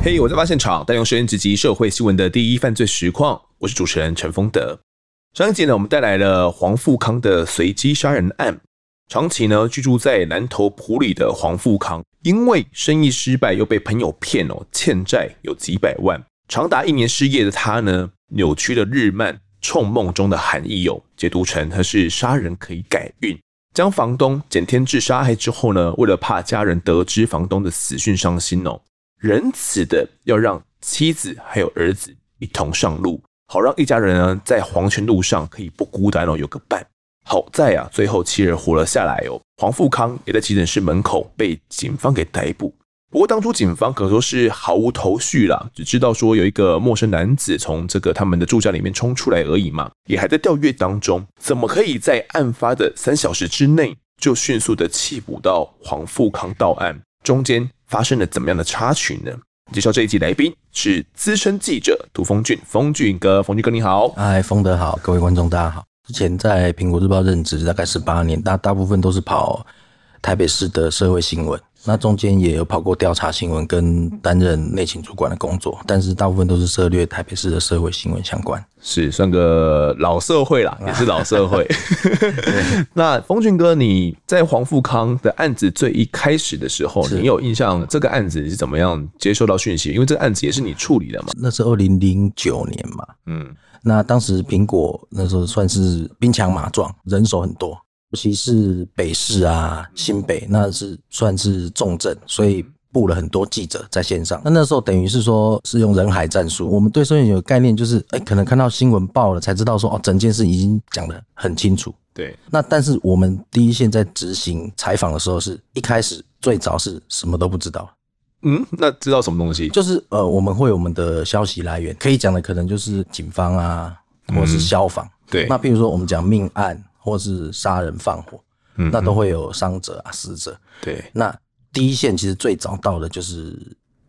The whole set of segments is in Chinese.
嘿我在发现场，带用声音直击社会新闻的第一犯罪实况。我是主持人陈丰德。上一集呢，我们带来了黄富康的随机杀人案。长期呢居住在南投埔里的黄富康，因为生意失败，又被朋友骗哦，欠债有几百万，长达一年失业的他呢，扭曲了日漫冲梦中的含义哦，解读成他是杀人可以改运。将房东简天志杀害之后呢，为了怕家人得知房东的死讯伤心哦，仁慈的要让妻子还有儿子一同上路，好让一家人呢在黄泉路上可以不孤单哦，有个伴。好在啊，最后妻儿活了下来哦。黄富康也在急诊室门口被警方给逮捕。不过当初警方可说是毫无头绪啦，只知道说有一个陌生男子从这个他们的住家里面冲出来而已嘛，也还在调阅当中。怎么可以在案发的三小时之内就迅速的缉捕到黄富康到案？中间发生了怎么样的插曲呢？介绍这一集来宾是资深记者涂峰俊，峰俊哥，峰俊哥你好，嗨，丰德好，各位观众大家好。之前在苹果日报任职大概十八年，大大部分都是跑台北市的社会新闻，那中间也有跑过调查新闻跟担任内勤主管的工作，但是大部分都是涉略台北市的社会新闻相关，是算个老社会啦，也是老社会。那风俊哥，你在黄富康的案子最一开始的时候，你有印象这个案子是怎么样接收到讯息？因为这个案子也是你处理的嘛？那是二零零九年嘛，嗯。那当时苹果那时候算是兵强马壮，人手很多，尤其是北市啊、新北，那是算是重镇，所以布了很多记者在线上。那那时候等于是说是用人海战术。我们对收音有个概念，就是哎、欸，可能看到新闻报了才知道说哦，整件事已经讲得很清楚。对。那但是我们第一线在执行采访的时候，是一开始最早是什么都不知道。嗯，那知道什么东西？就是呃，我们会有我们的消息来源，可以讲的可能就是警方啊，或者是消防。嗯、对，那比如说我们讲命案或是杀人放火，嗯，那都会有伤者啊、死者。对，那第一线其实最早到的就是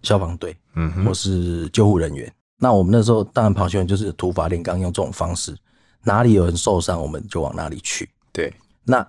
消防队，嗯，或是救护人员。那我们那时候当然跑新闻就是土法炼钢，用这种方式，哪里有人受伤，我们就往哪里去。对，那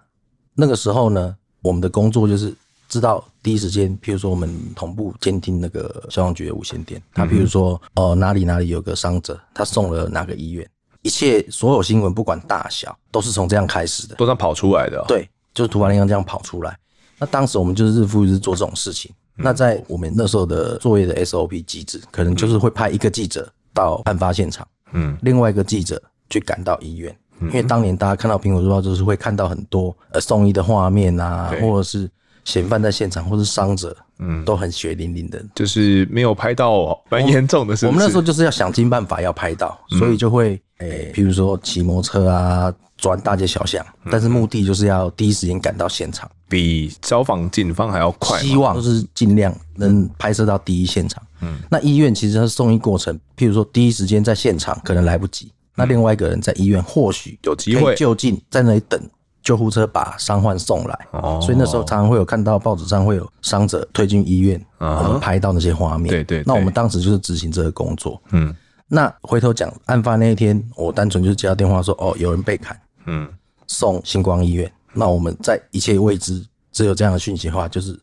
那个时候呢，我们的工作就是。知道第一时间，譬如说我们同步监听那个消防局的无线电，他譬如说哦哪里哪里有个伤者，他送了哪个医院，一切所有新闻不管大小都是从这样开始的，都这样跑出来的。对，就是土法炼钢这样跑出来。那当时我们就是日复一日做这种事情。那在我们那时候的作业的 SOP 机制，可能就是会派一个记者到案发现场，嗯，另外一个记者去赶到医院，因为当年大家看到苹果日报就是会看到很多呃送医的画面啊，或者是。嫌犯在现场，或是伤者，嗯，都很血淋淋的，就是没有拍到蛮严重的是不是？我们那时候就是要想尽办法要拍到，所以就会，诶、欸，譬如说骑摩托车啊，转大街小巷，但是目的就是要第一时间赶到现场，比消防、警方还要快，希望就是尽量能拍摄到第一现场。嗯，那医院其实它是送医过程，譬如说第一时间在现场可能来不及，那另外一个人在医院或许有机会。就近在那里等。救护车把伤患送来，哦、所以那时候常常会有看到报纸上会有伤者推进医院，嗯、我们拍到那些画面。对，对对，那我们当时就是执行这个工作。嗯，那回头讲案发那一天，我单纯就是接到电话说，哦，有人被砍，嗯，送星光医院。那我们在一切未知，只有这样的讯息的话，就是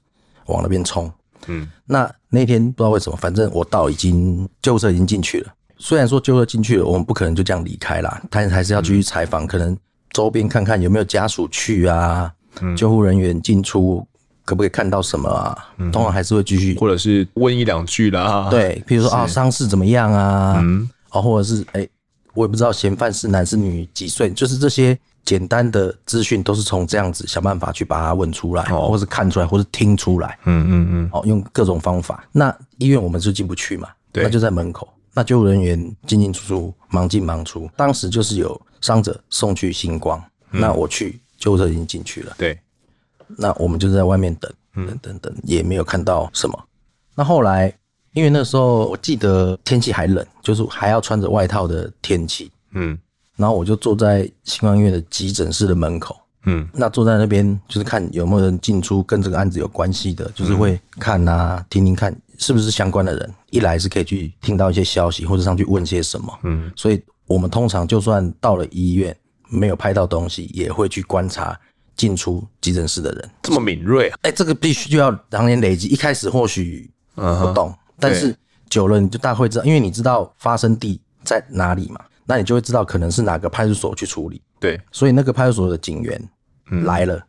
往那边冲。嗯，那那天不知道为什么，反正我到已经救护车已经进去了。虽然说救护车进去了，我们不可能就这样离开啦，但还是要继续采访，嗯、可能。周边看看有没有家属去啊？嗯、救护人员进出可不可以看到什么啊？嗯、通常还是会继续，或者是问一两句啦。对，比如说啊，伤势怎么样啊？嗯，哦，或者是哎、欸，我也不知道嫌犯是男是女，几岁，就是这些简单的资讯都是从这样子想办法去把它问出来，哦、或是看出来，或是听出来。嗯嗯嗯。哦，用各种方法。那医院我们就进不去嘛，对，那就在门口。那救护人员进进出出，忙进忙出。当时就是有伤者送去星光，嗯、那我去救护车已经进去了。对，那我们就在外面等，等等等，也没有看到什么。那后来，因为那时候我记得天气还冷，就是还要穿着外套的天气。嗯，然后我就坐在星光医院的急诊室的门口。嗯，那坐在那边就是看有没有人进出跟这个案子有关系的，就是会看啊，听听看。是不是相关的人？一来是可以去听到一些消息，或者上去问些什么。嗯，所以我们通常就算到了医院没有拍到东西，也会去观察进出急诊室的人。这么敏锐啊！哎、欸，这个必须就要常年累积。一开始或许不懂，嗯、但是久久了你就大概会知道，因为你知道发生地在哪里嘛，那你就会知道可能是哪个派出所去处理。对，所以那个派出所的警员来了，嗯，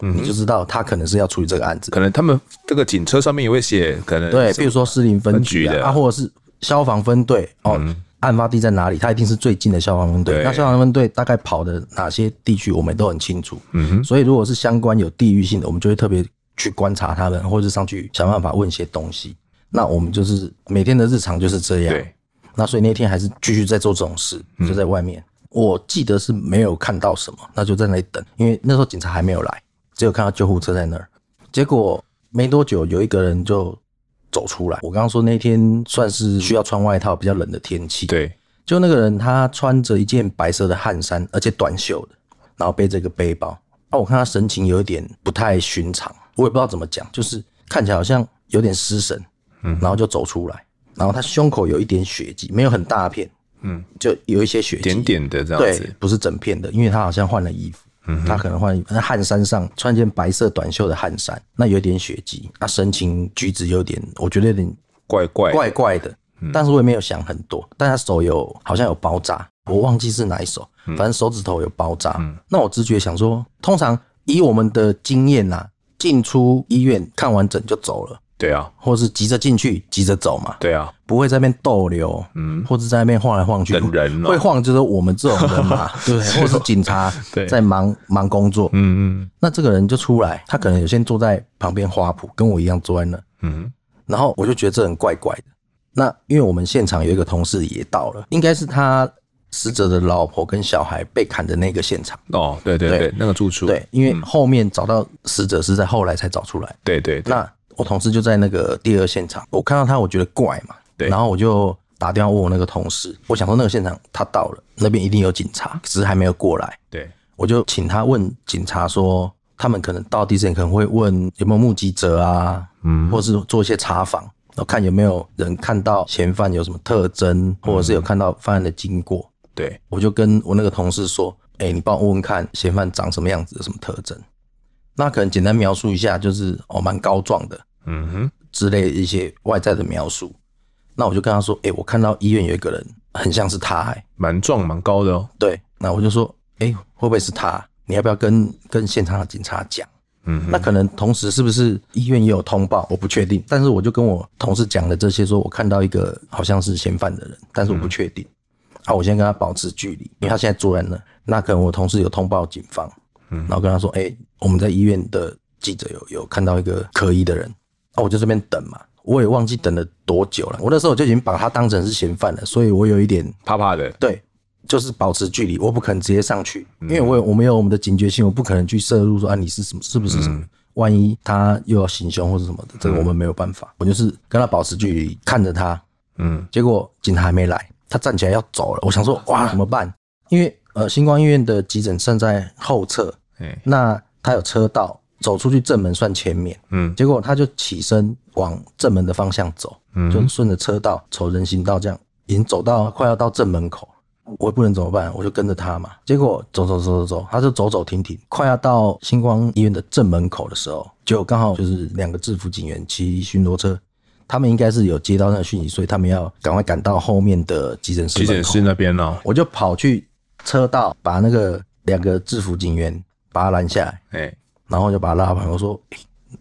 你就知道他可能是要处理这个案子。可能他们这个警车上面也会写，可能对，比如说士林分局啊，啊或者是消防分队哦。嗯案发地在哪里？他一定是最近的消防分队。那消防分队大概跑的哪些地区，我们都很清楚。嗯哼。所以如果是相关有地域性的，我们就会特别去观察他们，或者上去想办法问一些东西。那我们就是每天的日常就是这样。对。那所以那天还是继续在做这种事，就在外面。我记得是没有看到什么，那就在那里等，因为那时候警察还没有来，只有看到救护车在那儿。结果没多久，有一个人就。走出来，我刚刚说那天算是需要穿外套，比较冷的天气。对，就那个人，他穿着一件白色的汗衫，而且短袖的，然后背着一个背包。啊，我看他神情有一点不太寻常，我也不知道怎么讲，就是看起来好像有点失神。嗯，然后就走出来，然后他胸口有一点血迹，没有很大片，嗯，就有一些血迹，点点的这样子，对，不是整片的，因为他好像换了衣服。嗯，他可能换那汗衫上穿件白色短袖的汗衫，那有点血迹，那神情举止有点，我觉得有点怪怪怪怪的。但是我也没有想很多，但他手有好像有包扎，我忘记是哪一手，反正手指头有包扎。那我直觉想说，通常以我们的经验呐，进出医院看完诊就走了。对啊，或是急着进去，急着走嘛。对啊，不会在那边逗留，嗯，或者在那边晃来晃去。等人会晃就是我们这种人嘛，对，或者是警察在忙忙工作，嗯嗯。那这个人就出来，他可能有先坐在旁边花圃，跟我一样坐在那，嗯。然后我就觉得这人怪怪的。那因为我们现场有一个同事也到了，应该是他死者的老婆跟小孩被砍的那个现场。哦，对对对，那个住处。对，因为后面找到死者是在后来才找出来。对对。那。我同事就在那个第二现场，我看到他，我觉得怪嘛，对，然后我就打电话问我那个同事，我想说那个现场他到了，那边一定有警察，只是还没有过来，对，我就请他问警察说，他们可能到地之前可能会问有没有目击者啊，嗯，或是做一些查访，然后看有没有人看到嫌犯有什么特征，或者是有看到犯案的经过，对，我就跟我那个同事说，哎，你帮我问问看嫌犯长什么样子，有什么特征。那可能简单描述一下，就是哦，蛮高壮的，嗯哼，之类的一些外在的描述。那我就跟他说，哎、欸，我看到医院有一个人，很像是他、欸，哎，蛮壮蛮高的哦。对，那我就说，哎、欸，会不会是他？你要不要跟跟现场的警察讲？嗯哼，那可能同时是不是医院也有通报？我不确定。但是我就跟我同事讲了这些，说我看到一个好像是嫌犯的人，但是我不确定。嗯、啊，我先跟他保持距离，因为他现在坐在那。那可能我同事有通报警方。然后跟他说：“哎、欸，我们在医院的记者有有看到一个可疑的人，啊，我就这边等嘛，我也忘记等了多久了。我那时候就已经把他当成是嫌犯了，所以我有一点怕怕的。对，就是保持距离，我不可能直接上去，因为我有我们有我们的警觉性，我不可能去摄入说啊，你是什么，是不是什么？万一他又要行凶或者什么的，这个我们没有办法。我就是跟他保持距离，看着他，嗯，结果警察还没来，他站起来要走了，我想说哇，怎么办？因为呃，星光医院的急诊站在后侧。”那他有车道，走出去正门算前面，嗯，结果他就起身往正门的方向走，嗯，就顺着车道走人行道这样，已经走到快要到正门口，我也不能怎么办，我就跟着他嘛。结果走走走走走，他就走走停停，快要到星光医院的正门口的时候，就刚好就是两个制服警员骑巡逻车，他们应该是有接到那个讯息，所以他们要赶快赶到后面的急诊室。急诊室那边呢，我就跑去车道，把那个两个制服警员。把他拦下来，哎、欸，然后就把他拉旁边，我说、欸，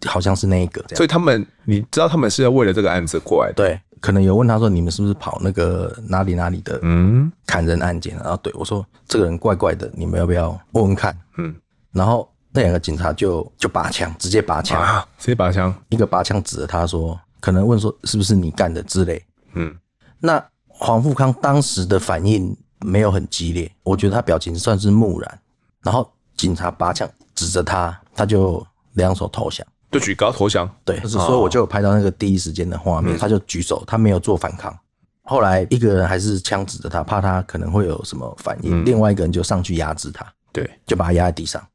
好像是那一个，所以他们，你知道他们是要为了这个案子过来的，对，可能有问他说，你们是不是跑那个哪里哪里的，嗯，砍人案件，然后对我说，这个人怪怪的，你们要不要问问看？嗯，然后那两个警察就就拔枪，直接拔枪，啊，直接拔枪，一个拔枪指着他说，可能问说是不是你干的之类，嗯，那黄富康当时的反应没有很激烈，我觉得他表情算是木然，然后。警察拔枪指着他，他就两手投降，就举高投降。对，所以我就有拍到那个第一时间的画面，他就举手，他没有做反抗。后来一个人还是枪指着他，怕他可能会有什么反应，另外一个人就上去压制他，对，就把他压在地上。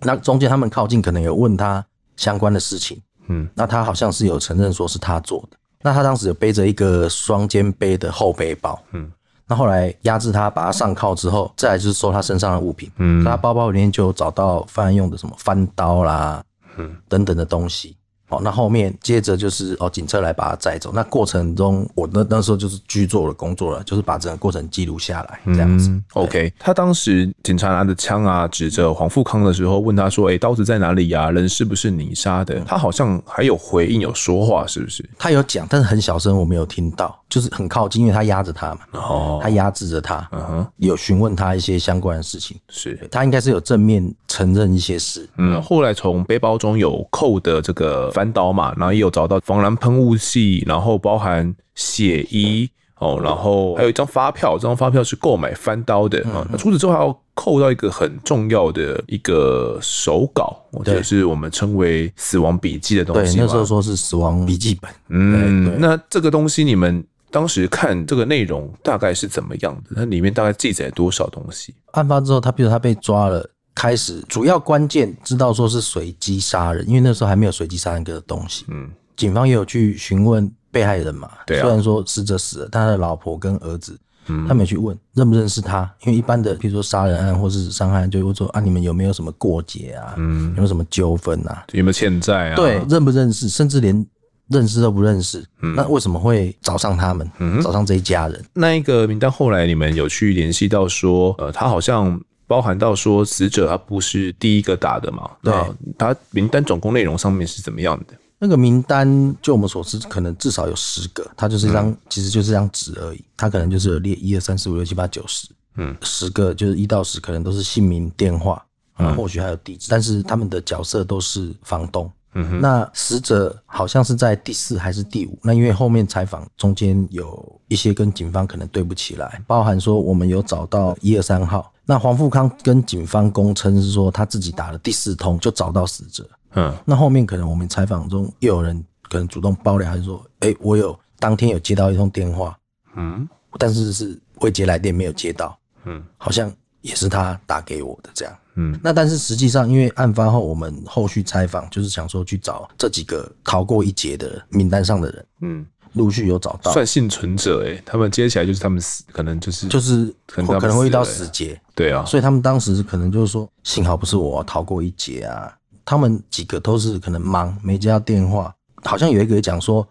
那中间他们靠近，可能有问他相关的事情，嗯，那他好像是有承认说是他做的。那他当时有背着一个双肩背的后背包，嗯。那后来压制他，把他上铐之后，再来就是搜他身上的物品。嗯，他包包里面就找到犯案用的什么翻刀啦，嗯，等等的东西。哦，那后面接着就是哦，警车来把他载走。那过程中，我那那时候就是居做了工作了，就是把整个过程记录下来，这样子。嗯、OK，他当时警察拿着枪啊，指着黄富康的时候，问他说：“哎、欸，刀子在哪里呀、啊？人是不是你杀的？”他好像还有回应，有说话，是不是？他有讲，但是很小声，我没有听到，就是很靠近，因为他压着他嘛。哦，他压制着他，嗯哼，有询问他一些相关的事情。是，他应该是有正面承认一些事。嗯，后来从背包中有扣的这个翻刀嘛，然后也有找到防狼喷雾剂，然后包含血衣哦，然后还有一张发票，这张发票是购买翻刀的啊。那、嗯、除此之外还要扣到一个很重要的一个手稿，我觉得是我们称为死亡笔记的东西。对，那时候说是死亡笔记本。嗯，那这个东西你们当时看这个内容大概是怎么样的？它里面大概记载了多少东西？案发之后，他比如他被抓了。开始主要关键知道说是随机杀人，因为那时候还没有随机杀人这个东西。嗯，警方也有去询问被害人嘛。对啊。虽然说死者死了，但他的老婆跟儿子，嗯，他没有去问认不认识他，因为一般的，比如说杀人案或是伤害案，就会说啊，你们有没有什么过节啊？嗯，有没有什么纠纷啊？有没有欠债啊？对，认不认识，甚至连认识都不认识。嗯，那为什么会找上他们？嗯，找上这一家人？那一个名单后来你们有去联系到说，呃，他好像。包含到说死者他不是第一个打的嘛？对，他名单总共内容上面是怎么样的？那个名单就我们所知，可能至少有十个，它就是一张，嗯、其实就是一张纸而已。它可能就是有列一二三四五六七八九十，嗯，十个就是一到十，可能都是姓名、电话，嗯，或许还有地址，但是他们的角色都是房东。嗯哼，那死者好像是在第四还是第五？那因为后面采访中间有一些跟警方可能对不起来，包含说我们有找到一二三号。那黄富康跟警方供称是说他自己打了第四通就找到死者。嗯，那后面可能我们采访中又有人可能主动爆料，还是说，哎、欸，我有当天有接到一通电话，嗯，但是是未接来电没有接到，嗯，好像也是他打给我的这样。嗯，那但是实际上，因为案发后我们后续采访，就是想说去找这几个逃过一劫的名单上的人，嗯，陆续有找到，算幸存者哎，他们接起来就是他们死，可能就是就是可能可能会遇到死劫，对啊，所以他们当时可能就是说，幸好不是我逃过一劫啊。他们几个都是可能忙没接到电话，好像有一个讲说，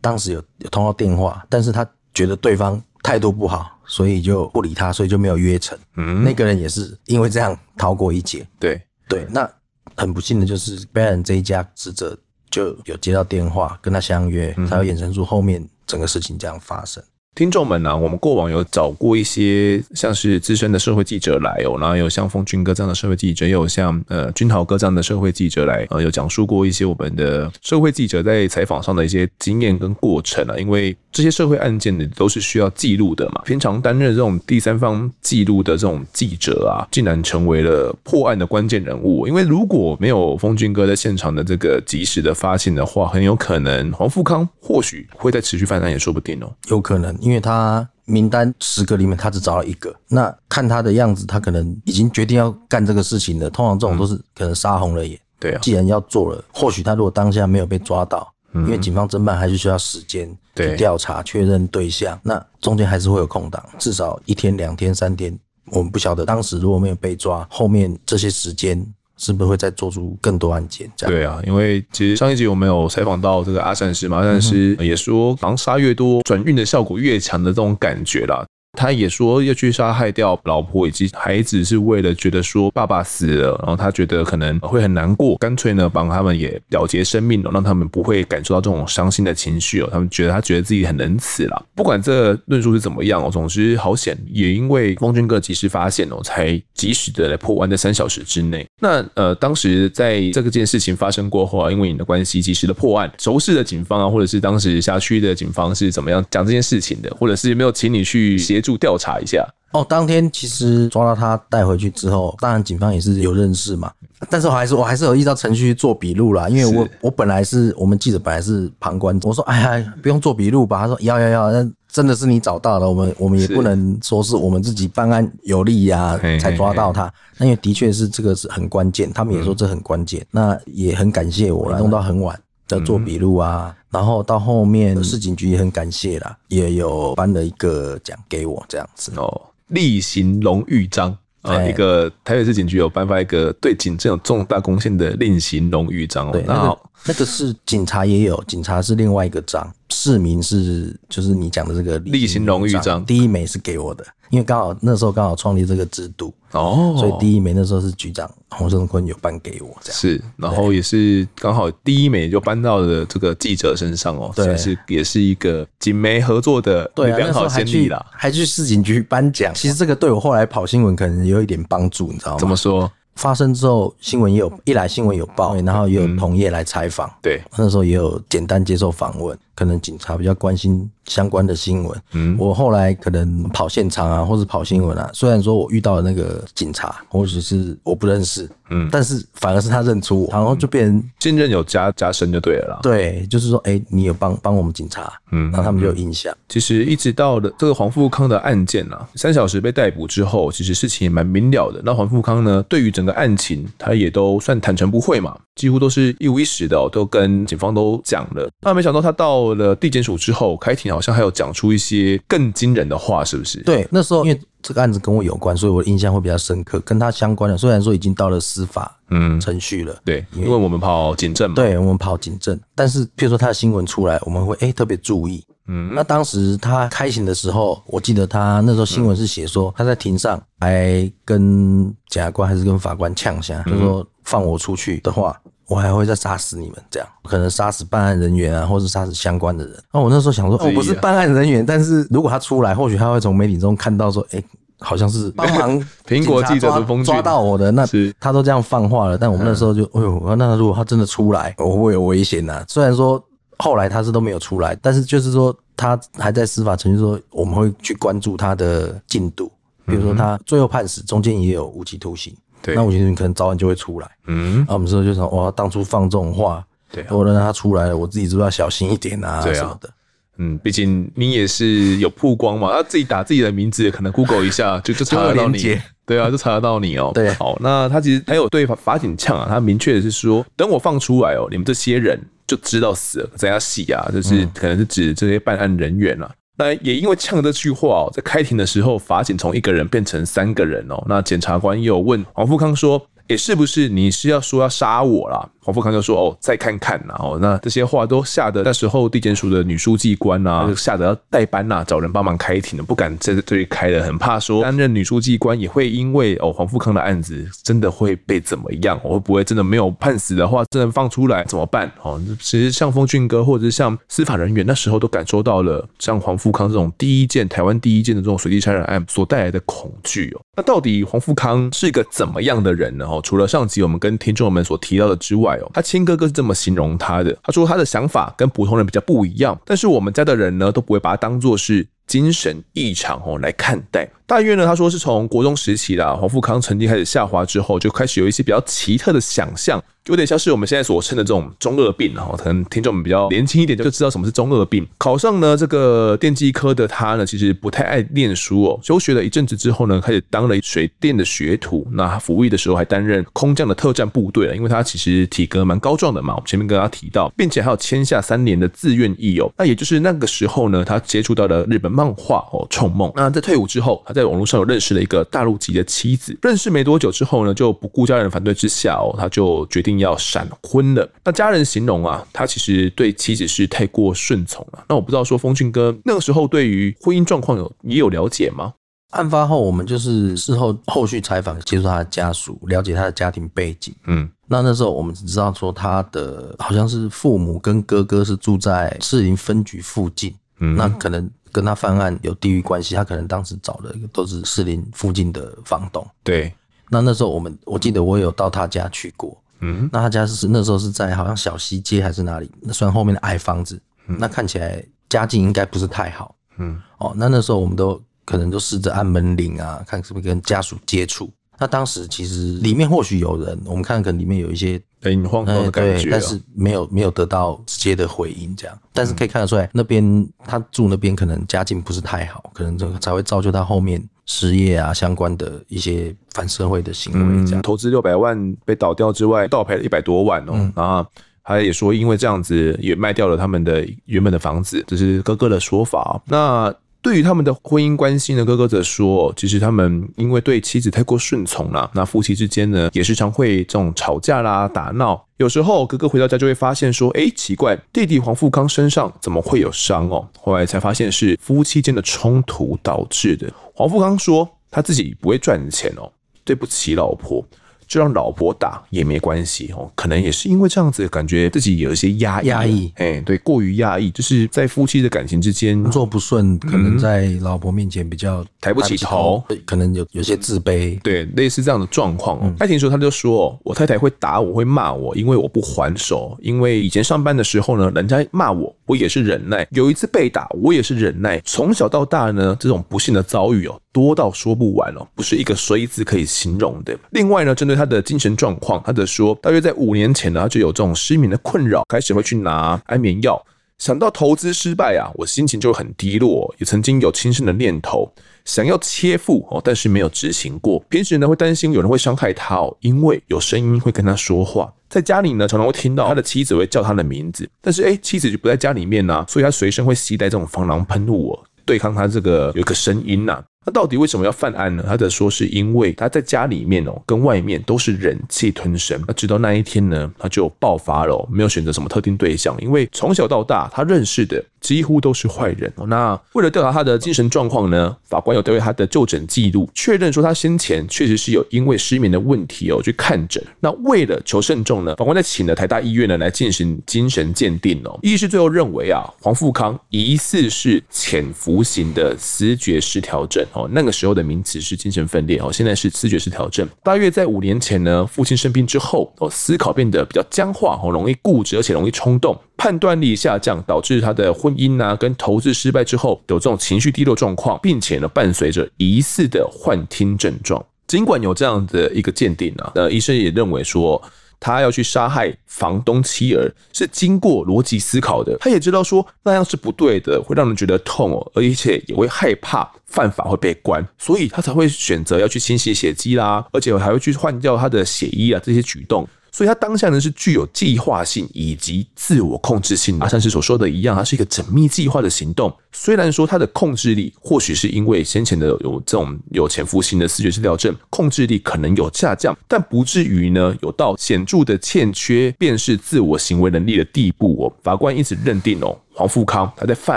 当时有有通到电话，但是他觉得对方态度不好。所以就不理他，所以就没有约成。嗯，那个人也是因为这样逃过一劫。对对，那很不幸的就是被害人这一家死者就有接到电话跟他相约，才会衍生出后面整个事情这样发生。听众们呢、我们过往有找过一些像是资深的社会记者来哦，然后有像风军哥这样的社会记者，也有像呃军豪哥这样的社会记者来，呃，有讲述过一些我们的社会记者在采访上的一些经验跟过程啊。因为这些社会案件呢，都是需要记录的嘛。平常担任这种第三方记录的这种记者啊，竟然成为了破案的关键人物。因为如果没有风军哥在现场的这个及时的发现的话，很有可能黄富康或许会再持续犯案也说不定哦，有可能。因为他名单十个里面，他只找了一个。那看他的样子，他可能已经决定要干这个事情了。通常这种都是可能杀红了眼。对啊，既然要做了，或许他如果当下没有被抓到，因为警方侦办还是需要时间去调查确认对象，那中间还是会有空档，至少一天、两天、三天，我们不晓得当时如果没有被抓，后面这些时间。是不是会再做出更多案件？这样对啊，因为其实上一集我们有采访到这个阿善师嘛，阿善师也说，狼杀越多，转运的效果越强的这种感觉啦。他也说要去杀害掉老婆以及孩子，是为了觉得说爸爸死了，然后他觉得可能会很难过，干脆呢帮他们也了结生命了，让他们不会感受到这种伤心的情绪哦。他们觉得他觉得自己很仁慈啦。不管这论述是怎么样哦，总之好险，也因为凤军哥及时发现哦，才及时的来破案，在三小时之内。那呃，当时在这个件事情发生过后啊，因为你的关系，及时的破案，熟识的警方啊，或者是当时辖区的警方是怎么样讲这件事情的，或者是有没有请你去协。就调查一下哦。当天其实抓到他带回去之后，当然警方也是有认识嘛。但是我还是我还是有依照程序做笔录啦，因为我我本来是我们记者本来是旁观，我说哎呀不用做笔录吧。他说要要要，那真的是你找到了，我们我们也不能说是我们自己办案有利呀才抓到他。那因为的确是这个是很关键，他们也说这很关键。那也很感谢我弄到很晚在做笔录啊。然后到后面市警局也很感谢啦，也有颁了一个奖给我这样子哦，例行荣誉章啊，一个台北市警局有颁发一个对警政有重大贡献的例行荣誉章哦。那那个是警察也有，警察是另外一个章，市民是就是你讲的这个例行荣誉章，第一枚是给我的。因为刚好那时候刚好创立这个制度哦，所以第一枚那时候是局长洪胜坤有颁给我这样是，然后也是刚好第一枚就颁到了这个记者身上哦，对，是也是一个警媒合作的良好先例啦，还去市警局颁奖。其实这个对我后来跑新闻可能有一点帮助，你知道吗？怎么说？发生之后，新闻也有一来新闻有报，然后也有同业来采访，对，那时候也有简单接受访问，可能警察比较关心。相关的新闻，嗯，我后来可能跑现场啊，或是跑新闻啊。虽然说我遇到的那个警察，或者是我不认识，嗯，但是反而是他认出我，然后就变成信任有加加深就对了啦。对，就是说，哎、欸，你有帮帮我们警察，嗯，然后他们就有印象。其实一直到了这个黄富康的案件啊，三小时被逮捕之后，其实事情也蛮明了的。那黄富康呢，对于整个案情，他也都算坦诚不讳嘛，几乎都是一五一十的哦，都跟警方都讲了。那没想到他到了地检署之后，开庭好像还有讲出一些更惊人的话，是不是？对，那时候因为这个案子跟我有关，所以我的印象会比较深刻。跟他相关的，虽然说已经到了司法嗯程序了，嗯、对，因为我们跑警政嘛，对，我们跑警政。但是，譬如说他的新闻出来，我们会哎、欸、特别注意。嗯，那当时他开庭的时候，我记得他那时候新闻是写说他在庭上还跟检察官还是跟法官呛下，就说放我出去的话。我还会再杀死你们，这样可能杀死办案人员啊，或是杀死相关的人。那我那时候想说，我不是办案人员，但是如果他出来，或许他会从媒体中看到说，哎，好像是 帮忙苹果记者的风抓到我的，那他都这样放话了。但我们那时候就，哎呦，那如果他真的出来，我会有危险呐。虽然说后来他是都没有出来，但是就是说他还在司法程序，说我们会去关注他的进度，比如说他最后判死，中间也有无期徒刑。对，那我觉得你可能早晚就会出来。嗯，那我们说就说哇，当初放这种话，对，我让他出来了，我自己是不是要小心一点啊？对啊，什么的。嗯，毕竟你也是有曝光嘛，他自己打自己的名字，可能 Google 一下就就查得到你。对啊，就查得到你哦。对，好，那他其实还有对法法警呛啊，他明确的是说，等我放出来哦，你们这些人就知道死了，怎样洗啊？就是可能是指这些办案人员啊。那也因为呛这句话哦，在开庭的时候，法警从一个人变成三个人哦。那检察官又问黄富康说：“诶，是不是你是要说要杀我啦？”黄富康就说：“哦，再看看呐，哦，那这些话都吓得那时候地检署的女书记官啊，吓得要代班呐，找人帮忙开庭了，不敢在这里开了，很怕说担任女书记官也会因为哦黄富康的案子真的会被怎么样，会不会真的没有判死的话，真的放出来怎么办？哦，其实像风俊哥或者是像司法人员那时候都感受到了像黄富康这种第一件台湾第一件的这种随机杀人案所带来的恐惧哦。那到底黄富康是一个怎么样的人呢？哦，除了上集我们跟听众们所提到的之外。哦他亲哥哥是这么形容他的，他说他的想法跟普通人比较不一样，但是我们家的人呢都不会把他当做是精神异常哦来看待。大约呢，他说是从国中时期啦，黄富康成绩开始下滑之后，就开始有一些比较奇特的想象。有点像是我们现在所称的这种中二病哦，可能听众们比较年轻一点就知道什么是中二病。考上呢这个电机科的他呢，其实不太爱念书哦。休学了一阵子之后呢，开始当了水电的学徒。那服役的时候还担任空降的特战部队了，因为他其实体格蛮高壮的嘛。我们前面跟他提到，并且还有签下三年的自愿役哦。那也就是那个时候呢，他接触到了日本漫画哦，冲梦。那在退伍之后，他在网络上有认识了一个大陆籍的妻子。认识没多久之后呢，就不顾家人反对之下哦，他就决定。要闪婚了，那家人形容啊，他其实对妻子是太过顺从了。那我不知道说风俊哥那个时候对于婚姻状况有也有了解吗？案发后，我们就是事后后续采访，接触他的家属，了解他的家庭背景。嗯，那那时候我们只知道说他的好像是父母跟哥哥是住在士林分局附近。嗯，那可能跟他犯案有地域关系，他可能当时找的一个都是士林附近的房东。对，那那时候我们我记得我有到他家去过。嗯，那他家是那时候是在好像小西街还是哪里？那算后面的矮房子，嗯、那看起来家境应该不是太好。嗯，哦，那那时候我们都可能都试着按门铃啊，看是不是跟家属接触。那当时其实里面或许有人，我们看可能里面有一些很慌慌的感觉、哦，但是没有没有得到直接的回应这样。但是可以看得出来，那边他住那边可能家境不是太好，可能这个才会造就他后面。失业啊，相关的一些反社会的行为，这样、嗯、投资六百万被倒掉之外，倒赔了一百多万哦。嗯、然后他也说，因为这样子也卖掉了他们的原本的房子，这是哥哥的说法。那对于他们的婚姻关系呢，哥哥则说，其实他们因为对妻子太过顺从了，那夫妻之间呢，也时常会这种吵架啦、打闹。有时候哥哥回到家就会发现说，哎，奇怪，弟弟黄富康身上怎么会有伤哦？后来才发现是夫妻间的冲突导致的。黄富康说他自己不会赚钱哦，对不起老婆。就让老婆打也没关系哦，可能也是因为这样子，感觉自己有一些压抑，压抑，哎，对，过于压抑，就是在夫妻的感情之间，工作不顺，可能在老婆面前比较抬不起头，可能有有些自卑，对，类似这样的状况。爱情说，他就说，我太太会打我，会骂我，因为我不还手，因为以前上班的时候呢，人家骂我，我也是忍耐，有一次被打，我也是忍耐，从小到大呢，这种不幸的遭遇哦。多到说不完哦，不是一个衰字可以形容的。另外呢，针对他的精神状况，他的说，大约在五年前呢，他就有这种失眠的困扰，开始会去拿安眠药。想到投资失败啊，我心情就很低落，也曾经有轻生的念头，想要切腹哦，但是没有执行过。平时呢，会担心有人会伤害他哦，因为有声音会跟他说话。在家里呢，常常会听到他的妻子会叫他的名字，但是诶，妻子就不在家里面呢，所以他随身会携带这种防狼喷雾哦，对抗他这个有一个声音呐。那到底为什么要犯案呢？他则说是因为他在家里面哦，跟外面都是忍气吞声。那直到那一天呢，他就爆发了，没有选择什么特定对象，因为从小到大他认识的几乎都是坏人。那为了调查他的精神状况呢，法官有对他的就诊记录确认说他先前确实是有因为失眠的问题哦去看诊。那为了求慎重呢，法官再请了台大医院呢来进行精神鉴定哦。医师最后认为啊，黄富康疑似是潜伏型的思觉失调症。哦，那个时候的名词是精神分裂哦，现在是思觉失调症。大约在五年前呢，父亲生病之后，哦，思考变得比较僵化，哦，容易固执，而且容易冲动，判断力下降，导致他的婚姻啊跟投资失败之后有这种情绪低落状况，并且呢，伴随着疑似的幻听症状。尽管有这样的一个鉴定啊，呃，医生也认为说。他要去杀害房东妻儿，是经过逻辑思考的。他也知道说那样是不对的，会让人觉得痛哦，而且也会害怕犯法会被关，所以他才会选择要去清洗血迹啦，而且还会去换掉他的血衣啊，这些举动。所以他当下呢是具有计划性以及自我控制性的，像是所说的一样，它是一个缜密计划的行动。虽然说他的控制力或许是因为先前的有这种有潜伏性的思觉失调症，控制力可能有下降，但不至于呢有到显著的欠缺辨识自我行为能力的地步哦。法官因此认定哦，黄富康他在犯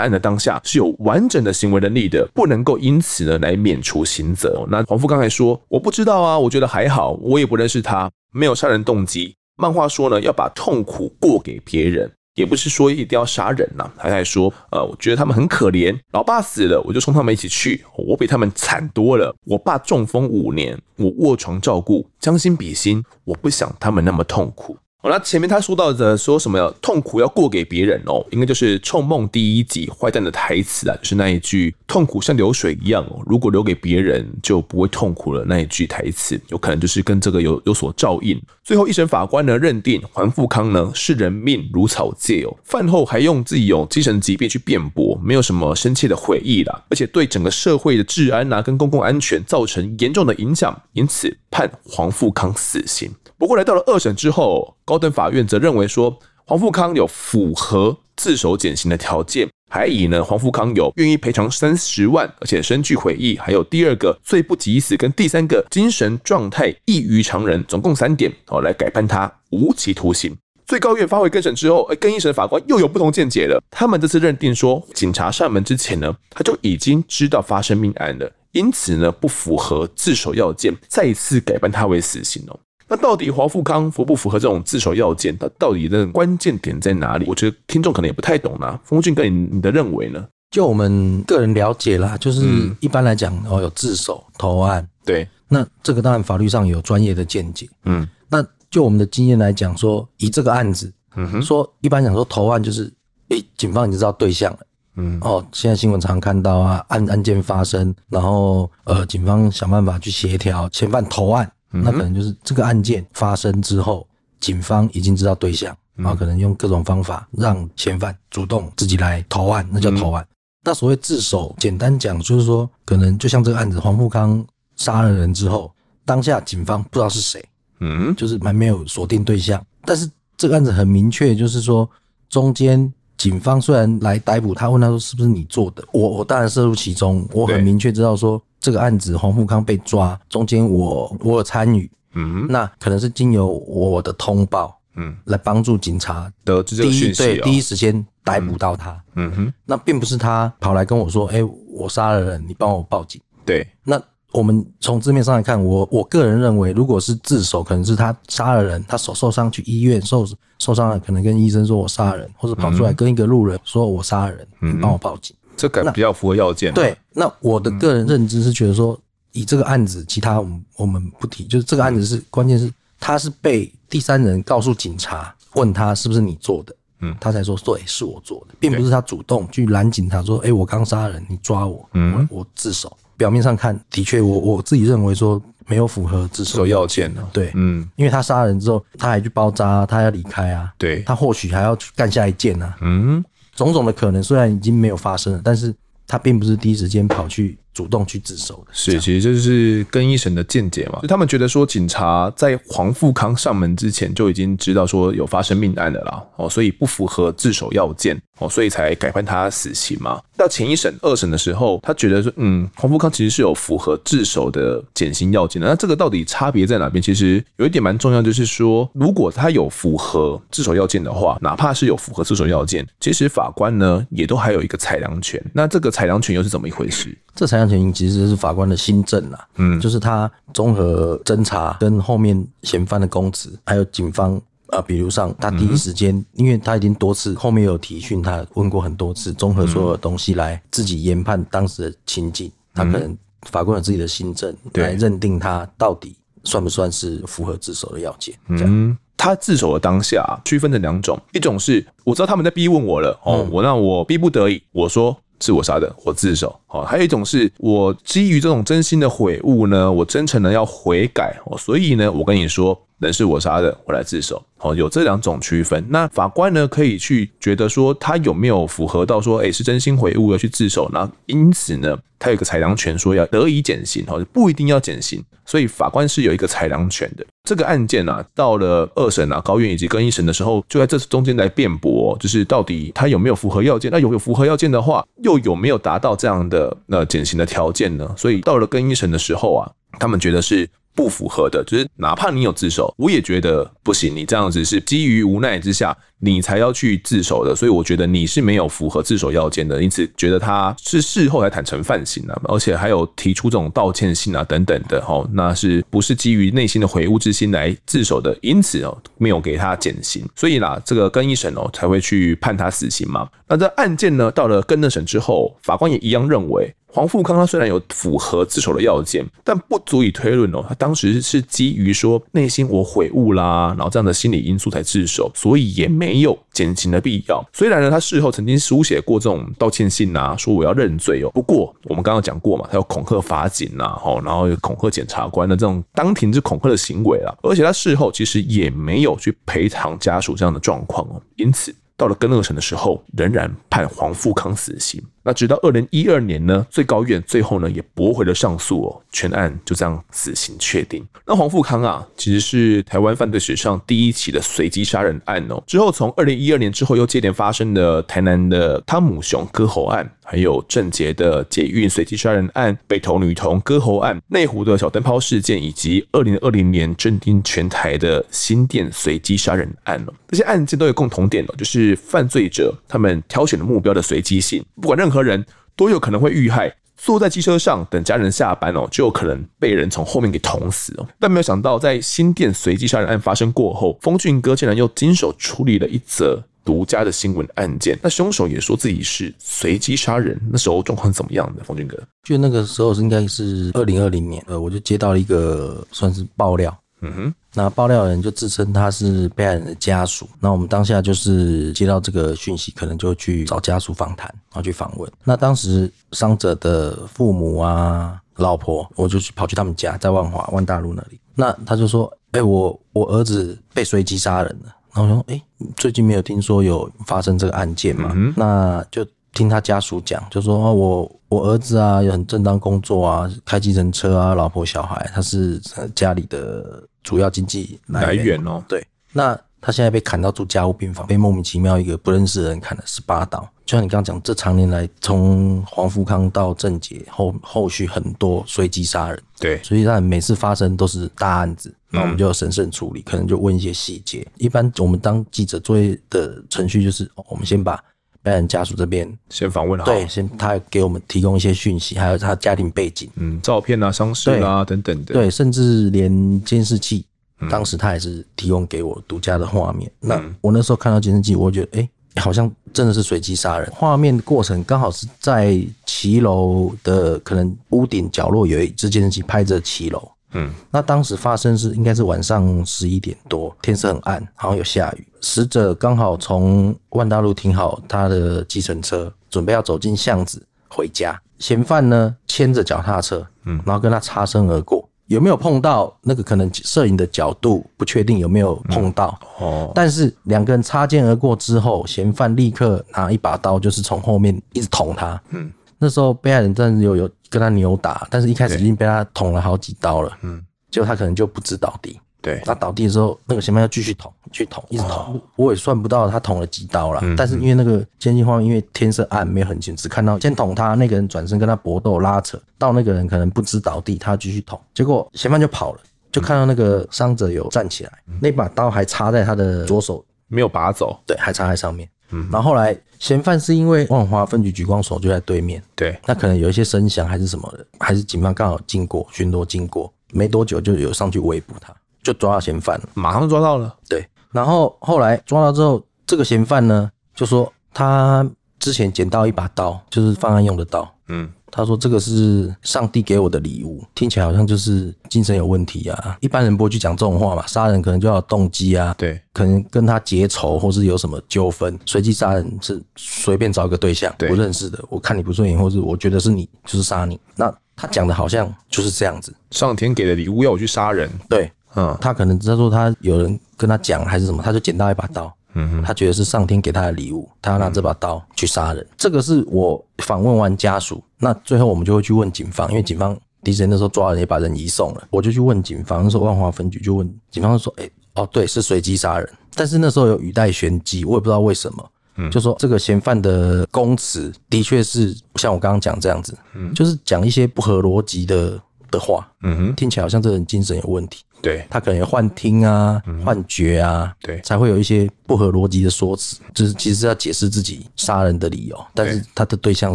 案的当下是有完整的行为能力的，不能够因此呢来免除刑责。那黄富康还说：“我不知道啊，我觉得还好，我也不认识他。”没有杀人动机。漫画说呢，要把痛苦过给别人，也不是说一定要杀人呐。他还说，呃，我觉得他们很可怜，老爸死了，我就送他们一起去。我比他们惨多了。我爸中风五年，我卧床照顾，将心比心，我不想他们那么痛苦。好，那前面他说到的说什么？痛苦要过给别人哦，应该就是《銃梦》第一集坏蛋的台词啊，就是那一句“痛苦像流水一样哦，如果留给别人就不会痛苦了”那一句台词，有可能就是跟这个有有所照应。最后一审法官呢认定黄富康呢是人命如草芥哦，饭后还用自己有精神疾病去辩驳，没有什么深切的悔意啦，而且对整个社会的治安啊跟公共安全造成严重的影响，因此判黄富康死刑。不过来到了二审之后，高等法院则认为说黄富康有符合自首减刑的条件，还以呢黄富康有愿意赔偿三十万，而且深具悔意，还有第二个罪不及死跟第三个精神状态异于常人，总共三点哦，来改判他无期徒刑。最高院发回更审之后，哎，更一审法官又有不同见解了。他们这次认定说，警察上门之前呢，他就已经知道发生命案了，因此呢不符合自首要件，再一次改判他为死刑哦。那到底华富康符不符合这种自首要件？他到底的关键点在哪里？我觉得听众可能也不太懂啦。丰俊哥，你你的认为呢？就我们个人了解啦，就是一般来讲哦，有自首投案，对，那这个当然法律上有专业的见解，嗯，那就我们的经验来讲，说以这个案子，嗯哼，说一般讲说投案就是，诶，警方已经知道对象了，嗯，哦，现在新闻常常看到啊，案案件发生，然后呃，警方想办法去协调嫌犯投案。那可能就是这个案件发生之后，警方已经知道对象，然后可能用各种方法让嫌犯主动自己来投案，那叫投案。那所谓自首，简单讲就是说，可能就像这个案子，黄富康杀了人之后，当下警方不知道是谁，嗯，就是还没有锁定对象。但是这个案子很明确，就是说中间警方虽然来逮捕他，问他说是不是你做的，我我当然涉入其中，我很明确知道说这个案子黄富康被抓中间我我有参与，嗯，那可能是经由我的通报，嗯，来帮助警察得知这个讯息，对，第一时间逮捕到他，嗯哼，那并不是他跑来跟我说，哎，我杀了人，你帮我报警，对，那。我们从字面上来看，我我个人认为，如果是自首，可能是他杀了人，他手受伤去医院受受伤了，可能跟医生说我杀人，或者跑出来跟一个路人说我杀人，嗯、你帮我报警，这个比较符合要件。对，那我的个人认知是觉得说，以这个案子，其他我们我们不提，就是这个案子是关键是他是被第三人告诉警察，问他是不是你做的，嗯，他才说对，是我做的，并不是他主动去拦警察说，哎，我刚杀人，你抓我，嗯，我自首。表面上看，的确，我我自己认为说没有符合自首要件的，对，嗯，因为他杀人之后，他还去包扎，他要离开啊，对，他或许还要去干下一件啊，嗯，种种的可能虽然已经没有发生了，但是他并不是第一时间跑去。主动去自首的是，其实这就是跟一审的见解嘛。就他们觉得说，警察在黄富康上门之前就已经知道说有发生命案的啦，哦，所以不符合自首要件哦，所以才改判他死刑嘛。到前一审、二审的时候，他觉得说，嗯，黄富康其实是有符合自首的减刑要件的。那这个到底差别在哪边？其实有一点蛮重要，就是说，如果他有符合自首要件的话，哪怕是有符合自首要件，其实法官呢也都还有一个裁量权。那这个裁量权又是怎么一回事？这裁量权其实是法官的心证啦，嗯，就是他综合侦查跟后面嫌犯的供词，还有警方啊，比如上他第一时间，因为他已经多次后面有提讯，他问过很多次，综合所有的东西来自己研判当时的情景，他可能法官有自己的心证来认定他到底算不算是符合自首的要件。嗯，他自首的当下区分成两种，一种是我知道他们在逼问我了，哦，我那我逼不得已，我说。是我杀的，我自首。好，还有一种是我基于这种真心的悔悟呢，我真诚的要悔改。所以呢，我跟你说，人是我杀的，我来自首。好，有这两种区分。那法官呢，可以去觉得说他有没有符合到说，哎，是真心悔悟要去自首。那因此呢，他有一个裁量权，说要得以减刑。好，不一定要减刑。所以法官是有一个裁量权的。这个案件啊，到了二审啊、高院以及更一审的时候，就在这中间来辩驳，就是到底他有没有符合要件？那有有符合要件的话，又有没有达到这样的呃减刑的条件呢？所以到了更一审的时候啊，他们觉得是。不符合的，就是哪怕你有自首，我也觉得不行。你这样子是基于无奈之下，你才要去自首的，所以我觉得你是没有符合自首要件的，因此觉得他是事后才坦诚犯行啊，而且还有提出这种道歉信啊等等的，齁，那是不是基于内心的悔悟之心来自首的？因此哦，没有给他减刑，所以啦，这个更一审哦才会去判他死刑嘛。那这案件呢，到了更二审之后，法官也一样认为。黄富康他虽然有符合自首的要件，但不足以推论哦。他当时是基于说内心我悔悟啦，然后这样的心理因素才自首，所以也没有减刑的必要。虽然呢，他事后曾经书写过这种道歉信啊，说我要认罪哦。不过我们刚刚讲过嘛，他有恐吓法警呐，吼，然后有恐吓检察官的这种当庭之恐吓的行为啊，而且他事后其实也没有去赔偿家属这样的状况哦，因此。到了更二审的时候，仍然判黄富康死刑。那直到二零一二年呢，最高院最后呢也驳回了上诉哦，全案就这样死刑确定。那黄富康啊，其实是台湾犯罪史上第一起的随机杀人案哦。之后从二零一二年之后又接连发生的台南的汤姆熊割喉案。还有郑捷的捷运随机杀人案、北投女童割喉案、内湖的小灯泡事件，以及二零二零年震惊全台的新店随机杀人案哦，这些案件都有共同点哦，就是犯罪者他们挑选的目标的随机性，不管任何人都有可能会遇害。坐在机车上等家人下班哦，就有可能被人从后面给捅死哦。但没有想到，在新店随机杀人案发生过后，风俊哥竟然又经手处理了一则。独家的新闻案件，那凶手也说自己是随机杀人，那时候状况是怎么样的？风俊哥，就那个时候是应该是二零二零年，呃，我就接到了一个算是爆料，嗯哼，那爆料人就自称他是被害人的家属，那我们当下就是接到这个讯息，可能就去找家属访谈，然后去访问。那当时伤者的父母啊、老婆，我就去跑去他们家，在万华万大路那里，那他就说：“哎、欸，我我儿子被随机杀人了。”然后我说：“哎，最近没有听说有发生这个案件嘛？嗯、那就听他家属讲，就说我我儿子啊，有很正当工作啊，开计程车啊，老婆小孩，他是家里的主要经济来源，哦。对，那他现在被砍到住家务病房，被莫名其妙一个不认识的人砍了十八刀。就像你刚刚讲，这常年来从黄富康到郑捷后后续很多随机杀人，对，所以他每次发生都是大案子，那我们就要审慎处理，可能就问一些细节。一般我们当记者作业的程序就是，我们先把被害人家属这边。先访问好，对，先他给我们提供一些讯息，还有他家庭背景，嗯，照片啊、伤势啊等等的，对，甚至连监视器，当时他也是提供给我独家的画面。那我那时候看到监视器，我觉得，哎。好像真的是随机杀人，画面过程刚好是在骑楼的可能屋顶角落有一只监视器拍着骑楼。嗯，那当时发生是应该是晚上十一点多，天色很暗，好像有下雨。死者刚好从万大路停好他的计程车，准备要走进巷子回家。嫌犯呢牵着脚踏车，嗯，然后跟他擦身而过。有没有碰到那个可能摄影的角度不确定有没有碰到哦，但是两个人擦肩而过之后，嫌犯立刻拿一把刀，就是从后面一直捅他。嗯，那时候被害人真的有有跟他扭打，但是一开始已经被他捅了好几刀了。嗯，结果他可能就不知倒地。对，他倒地的时候，那个嫌犯要继续捅，继续捅，一直捅。哦、我也算不到他捅了几刀了，嗯、但是因为那个监视画面，因为天色暗，没有很清，只看到先捅他那个人转身跟他搏斗拉扯，到那个人可能不知倒地，他继续捅，结果嫌犯就跑了，就看到那个伤者有站起来，嗯、那把刀还插在他的左手，没有拔走，对，还插在上面。嗯，然后后来嫌犯是因为万华分局局光所就在对面，对，那可能有一些声响还是什么的，还是警方刚好经过巡逻经过，没多久就有上去围捕他。就抓到嫌犯了，马上抓到了。对，然后后来抓到之后，这个嫌犯呢就说他之前捡到一把刀，就是犯案用的刀。嗯，他说这个是上帝给我的礼物，听起来好像就是精神有问题啊。一般人不会去讲这种话嘛，杀人可能就要有动机啊。对，可能跟他结仇或是有什么纠纷，随机杀人是随便找一个对象，不认识的，我看你不顺眼，或是我觉得是你，就是杀你。那他讲的好像就是这样子，上天给的礼物要我去杀人。对。嗯，他可能他说他有人跟他讲还是什么，他就捡到一把刀，嗯，他觉得是上天给他的礼物，他要拿这把刀去杀人。这个是我访问完家属，那最后我们就会去问警方，因为警方第一时间那时候抓人也把人移送了，我就去问警方，那时候万华分局就问警方说，哎、欸，哦对，是随机杀人，但是那时候有语带玄机，我也不知道为什么，嗯，就说这个嫌犯的供词的确是像我刚刚讲这样子，嗯，就是讲一些不合逻辑的的话，嗯哼，听起来好像这人精神有问题。对，他可能有幻听啊、幻觉啊，对，才会有一些不合逻辑的说辞，就是其实是要解释自己杀人的理由，但是他的对象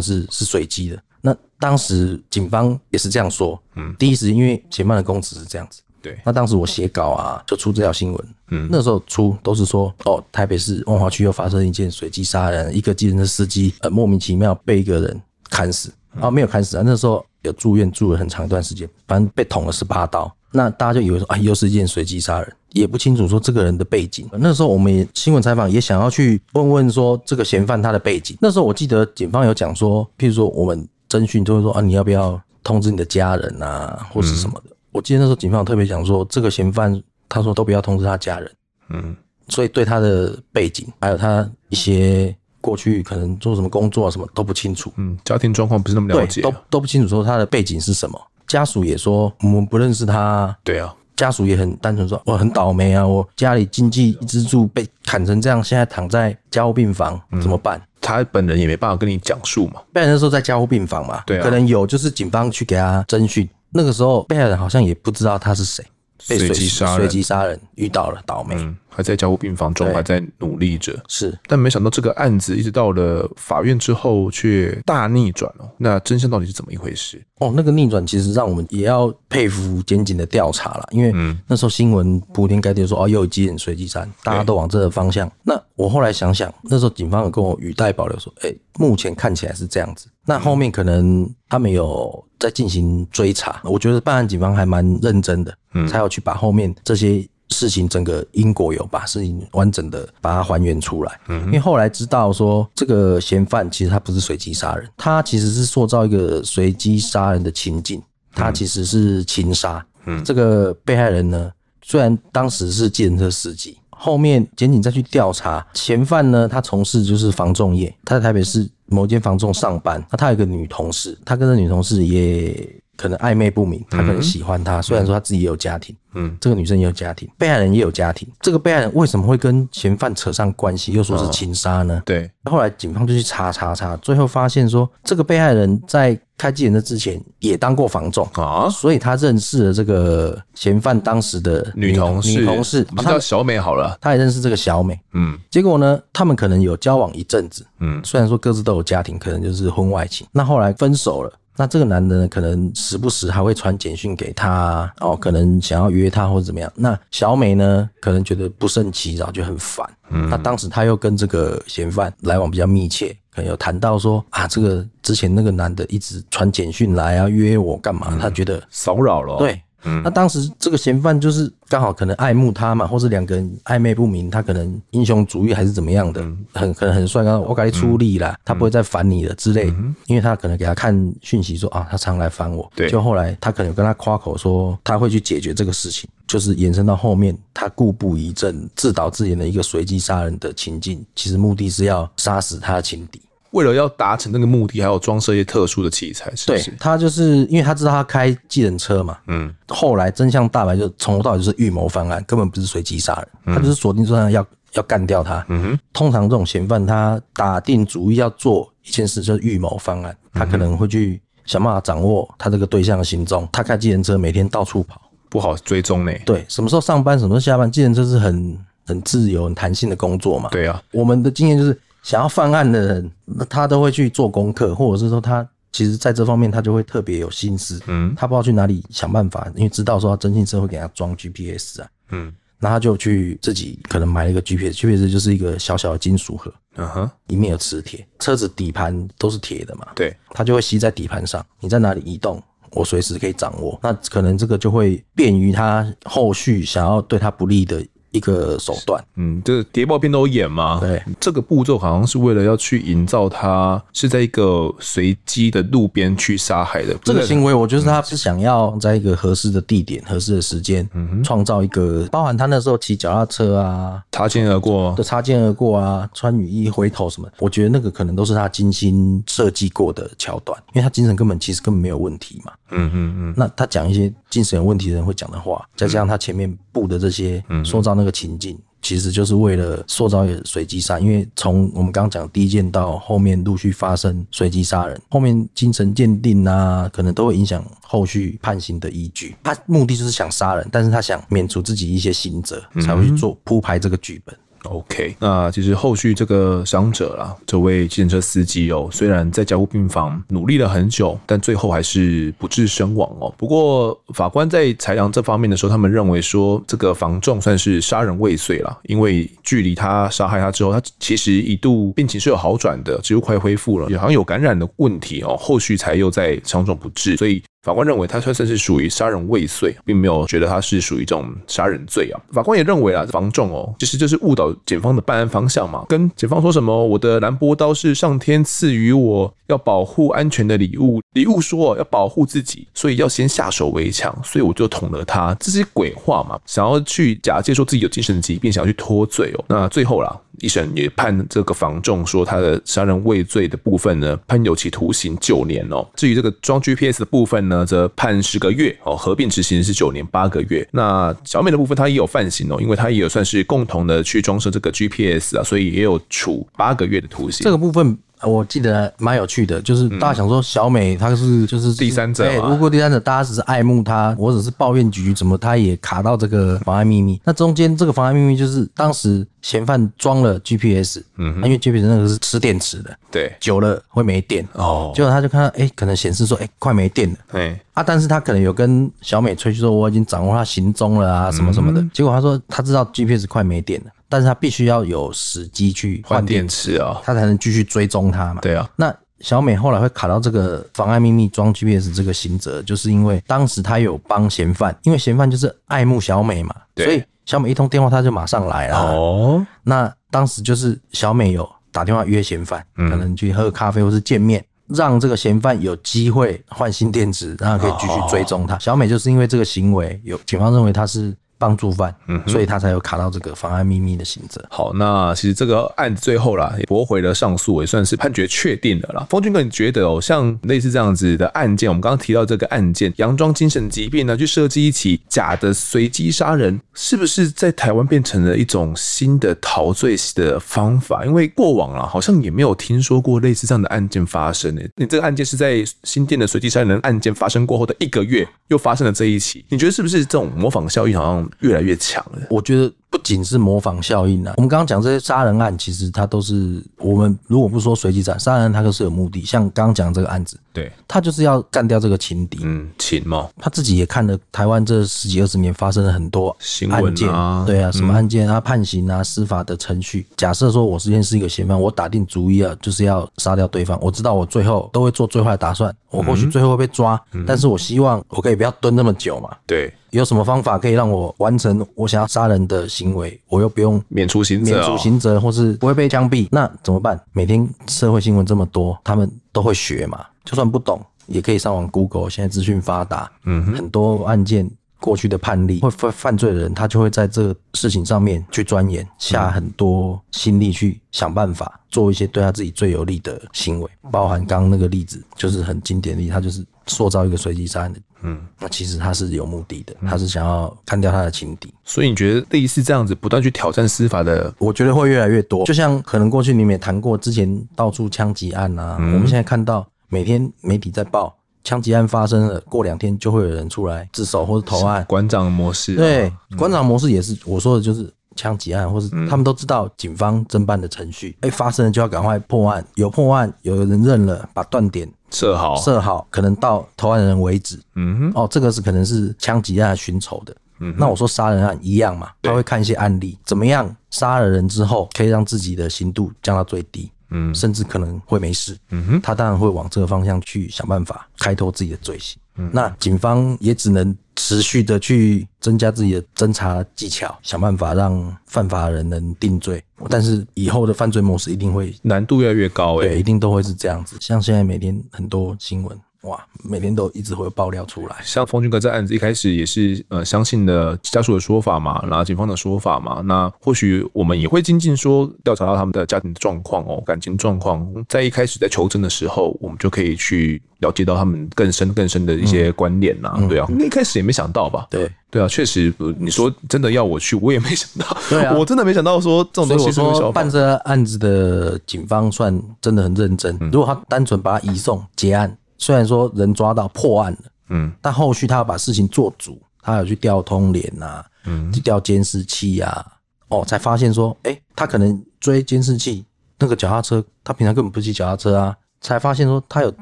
是是随机的。那当时警方也是这样说，嗯，第一时因为前半的供词是这样子，对，那当时我写稿啊，就出这条新闻，嗯，那时候出都是说，哦，台北市万华区又发生一件随机杀人，一个计程车司机呃莫名其妙被一个人砍死，啊，没有砍死啊，那时候有住院住了很长一段时间，反正被捅了十八刀。那大家就以为说，啊，又是一件随机杀人，也不清楚说这个人的背景。那时候我们也新闻采访也想要去问问说这个嫌犯他的背景。那时候我记得警方有讲说，譬如说我们侦讯就会说啊，你要不要通知你的家人啊，或是什么的。嗯、我记得那时候警方特别讲说，这个嫌犯他说都不要通知他家人，嗯，所以对他的背景还有他一些过去可能做什么工作啊什么都不清楚，嗯，家庭状况不是那么了解，都都不清楚说他的背景是什么。家属也说我们不认识他，对啊，家属也很单纯说我很倒霉啊，我家里经济支柱被砍成这样，现在躺在加护病房怎么办？他本人也没办法跟你讲述嘛。被害人那时候在加护病房嘛，对啊，可能有就是警方去给他侦讯，那个时候被害人好像也不知道他是谁，被随机杀人，随机杀人遇到了倒霉。嗯还在加护病房中，还在努力着。是，但没想到这个案子一直到了法院之后，却大逆转哦。那真相到底是怎么一回事？哦，那个逆转其实让我们也要佩服检警的调查了，因为那时候新闻铺天盖地说哦，又有几人随机杀，大家都往这个方向。那我后来想想，那时候警方有跟我语带保留说，哎，目前看起来是这样子。那后面可能他们有在进行追查，我觉得办案警方还蛮认真的，嗯，才有去把后面这些。事情整个因果有把事情完整的把它还原出来，嗯，因为后来知道说这个嫌犯其实他不是随机杀人，他其实是塑造一个随机杀人的情境，他其实是情杀。嗯，这个被害人呢，虽然当时是计程车司机，后面检警再去调查嫌犯呢，他从事就是房仲业，他在台北市某间房中上班，那他有一个女同事，他跟这女同事也可能暧昧不明，他可能喜欢她，虽然说他自己也有家庭，嗯，这个女生也有家庭，被害人也有家庭，这个被害人为什么会跟嫌犯扯上关系，又说是情杀呢？对，后来警方就去查查查，最后发现说，这个被害人在开机人的之前也当过房仲啊，所以他认识了这个嫌犯当时的女同事，女同事叫小美好了，他也认识这个小美，嗯，结果呢，他们可能有交往一阵子，嗯，虽然说各自都有家庭，可能就是婚外情，那后来分手了。那这个男的呢，可能时不时还会传简讯给她，哦，可能想要约她或者怎么样。那小美呢，可能觉得不胜其扰，就很烦。嗯，那当时他又跟这个嫌犯来往比较密切，可能有谈到说啊，这个之前那个男的一直传简讯来啊，约我干嘛？他觉得骚扰了。对。嗯，那当时这个嫌犯就是刚好可能爱慕他嘛，或是两个人暧昧不明，他可能英雄主义还是怎么样的，很可能很帅，刚刚我给你出力啦，他不会再烦你了之类，因为他可能给他看讯息说啊，他常来烦我，对，就后来他可能跟他夸口说他会去解决这个事情，就是延伸到后面他故布疑阵、自导自演的一个随机杀人的情境，其实目的是要杀死他的情敌。为了要达成那个目的，还有装设一些特殊的器材，是不是？对，他就是因为他知道他开计程车嘛，嗯，后来真相大白，就从头到尾就是预谋犯案，根本不是随机杀人，嗯、他就是锁定说要要干掉他。嗯哼，通常这种嫌犯他打定主意要做一件事，就是预谋犯案，他可能会去想办法掌握他这个对象的行踪。他开计程车每天到处跑，不好追踪呢。对，什么时候上班，什么时候下班，计程车是很很自由、很弹性的工作嘛。对啊，我们的经验就是。想要犯案的人，那他都会去做功课，或者是说他其实在这方面他就会特别有心思，嗯，他不知道去哪里想办法，因为知道说征信社会给他装 GPS 啊，嗯，那他就去自己可能买了一个 GPS，GPS 就是一个小小的金属盒，嗯哼，里面有磁铁，车子底盘都是铁的嘛，对，他就会吸在底盘上，你在哪里移动，我随时可以掌握，那可能这个就会便于他后续想要对他不利的。一个手段，嗯，这个谍报片都有演嘛。对，这个步骤好像是为了要去营造他是在一个随机的路边去杀害的。这个行为，我觉得他是想要在一个合适的地点、合适的时间，嗯，创造一个包含他那时候骑脚踏车啊，擦肩而过，的擦肩而过啊，穿雨衣回头什么，我觉得那个可能都是他精心设计过的桥段，因为他精神根本其实根本没有问题嘛。嗯嗯嗯。那他讲一些精神有问题的人会讲的话，再加上他前面布的这些塑造那个。情境其实就是为了塑造随机杀，因为从我们刚刚讲第一件到后面陆续发生随机杀人，后面精神鉴定啊，可能都会影响后续判刑的依据。他目的就是想杀人，但是他想免除自己一些刑责，才会去做铺排这个剧本。OK，那其实后续这个伤者啦，这位计程车司机哦，虽然在加护病房努力了很久，但最后还是不治身亡哦。不过法官在裁量这方面的时候，他们认为说这个房仲算是杀人未遂了，因为距离他杀害他之后，他其实一度病情是有好转的，几乎快恢复了，也好像有感染的问题哦，后续才又在伤重不治，所以。法官认为他算是属于杀人未遂，并没有觉得他是属于这种杀人罪啊。法官也认为啊，房仲哦，其实就是误导检方的办案方向嘛。跟检方说什么，我的兰博刀是上天赐予我要保护安全的礼物，礼物说要保护自己，所以要先下手为强，所以我就捅了他，这些鬼话嘛，想要去假借说自己有精神疾病，想要去脱罪哦。那最后啦。一审也判这个房仲说他的杀人未遂的部分呢，判有期徒刑九年哦。至于这个装 GPS 的部分呢，则判十个月哦，合并执行是九年八个月。那小美的部分，她也有犯行哦，因为她也有算是共同的去装设这个 GPS 啊，所以也有处八个月的徒刑。这个部分。我记得蛮有趣的，就是大家想说小美她是就是第三者，对如果第三者大家只是爱慕她，我只是抱怨局怎么她也卡到这个妨碍秘密，那中间这个妨碍秘密就是当时嫌犯装了 GPS，嗯，因为 GPS 那个是吃电池的，对，久了会没电哦，结果他就看到哎、欸，可能显示说哎、欸、快没电了，对啊，但是他可能有跟小美吹嘘说我已经掌握他行踪了啊什么什么的，结果他说他知道 GPS 快没电了。但是他必须要有时机去换电池啊，他才能继续追踪他嘛。对啊，那小美后来会卡到这个妨碍秘密装 GPS 这个刑责，就是因为当时他有帮嫌犯，因为嫌犯就是爱慕小美嘛，所以小美一通电话他就马上来了。哦，那当时就是小美有打电话约嫌犯，可能去喝咖啡或是见面，让这个嫌犯有机会换新电池，然后可以继续追踪他。小美就是因为这个行为，有警方认为他是。帮助犯，嗯，所以他才有卡到这个妨碍秘密的刑责。好，那其实这个案子最后啦，也驳回了上诉，也算是判决确定了啦。峰俊哥，你觉得哦，像类似这样子的案件，我们刚刚提到这个案件，佯装精神疾病呢，去设计一起假的随机杀人，是不是在台湾变成了一种新的逃罪的方法？因为过往啊，好像也没有听说过类似这样的案件发生呢。你这个案件是在新店的随机杀人案件发生过后的一个月，又发生了这一起，你觉得是不是这种模仿效应好像越来越强了？我觉得。不仅是模仿效应啊，我们刚刚讲这些杀人案，其实它都是我们如果不说随机斩杀人案，它都是有目的。像刚刚讲这个案子，对，他就是要干掉这个情敌，嗯，情嘛。他自己也看了台湾这十几二十年发生了很多案件啊，对啊，什么案件啊，判刑啊，司法的程序。假设说我之前是一个嫌犯，我打定主意啊，就是要杀掉对方。我知道我最后都会做最坏的打算，我或许最后会被抓，但是我希望我可以不要蹲那么久嘛。对。有什么方法可以让我完成我想要杀人的行为，我又不用免除刑责，免除刑责，或是不会被枪毙？那怎么办？每天社会新闻这么多，他们都会学嘛，就算不懂，也可以上网 Google。现在资讯发达，嗯，很多案件过去的判例，会犯犯罪的人，他就会在这个事情上面去钻研，下很多心力去想办法，做一些对他自己最有利的行为。包含刚刚那个例子，就是很经典的例子，他就是塑造一个随机杀人的。嗯，那其实他是有目的的，他是想要干掉他的情敌。所以你觉得类似这样子不断去挑战司法的，我觉得会越来越多。就像可能过去你们也谈过，之前到处枪击案啊，嗯、我们现在看到每天媒体在报枪击案发生了，过两天就会有人出来自首或者投案。馆长模式，对，馆长模式也是我说的，就是枪击案，或是他们都知道警方侦办的程序，哎，发生了就要赶快破案，有破案，有人认了，把断点。设好，设好，可能到投案人为止。嗯哼，哦，这个是可能是枪击案寻仇的。嗯，那我说杀人案一样嘛，他会看一些案例，怎么样杀了人之后可以让自己的刑度降到最低。嗯，甚至可能会没事。嗯哼，他当然会往这个方向去想办法开脱自己的罪行。嗯，那警方也只能持续的去增加自己的侦查技巧，想办法让犯法人能定罪。但是以后的犯罪模式一定会难度越来越高，欸，哎，对，一定都会是这样子。像现在每天很多新闻。哇，每天都一直会有爆料出来。像峰俊哥这案子一开始也是呃相信了家属的说法嘛，然后警方的说法嘛，那或许我们也会精进说调查到他们的家庭状况哦，感情状况，在一开始在求证的时候，我们就可以去了解到他们更深更深的一些观念呐，嗯、对啊，一开始也没想到吧？对对啊，确实，你说真的要我去，我也没想到，对啊，我真的没想到说这种东西。所以我说办这案子的警方算真的很认真，嗯、如果他单纯把他移送结案。虽然说人抓到破案了，嗯，但后续他要把事情做足，他有去调通联呐，嗯，去调监视器啊，哦，才发现说，哎，他可能追监视器那个脚踏车，他平常根本不骑脚踏车啊，才发现说他有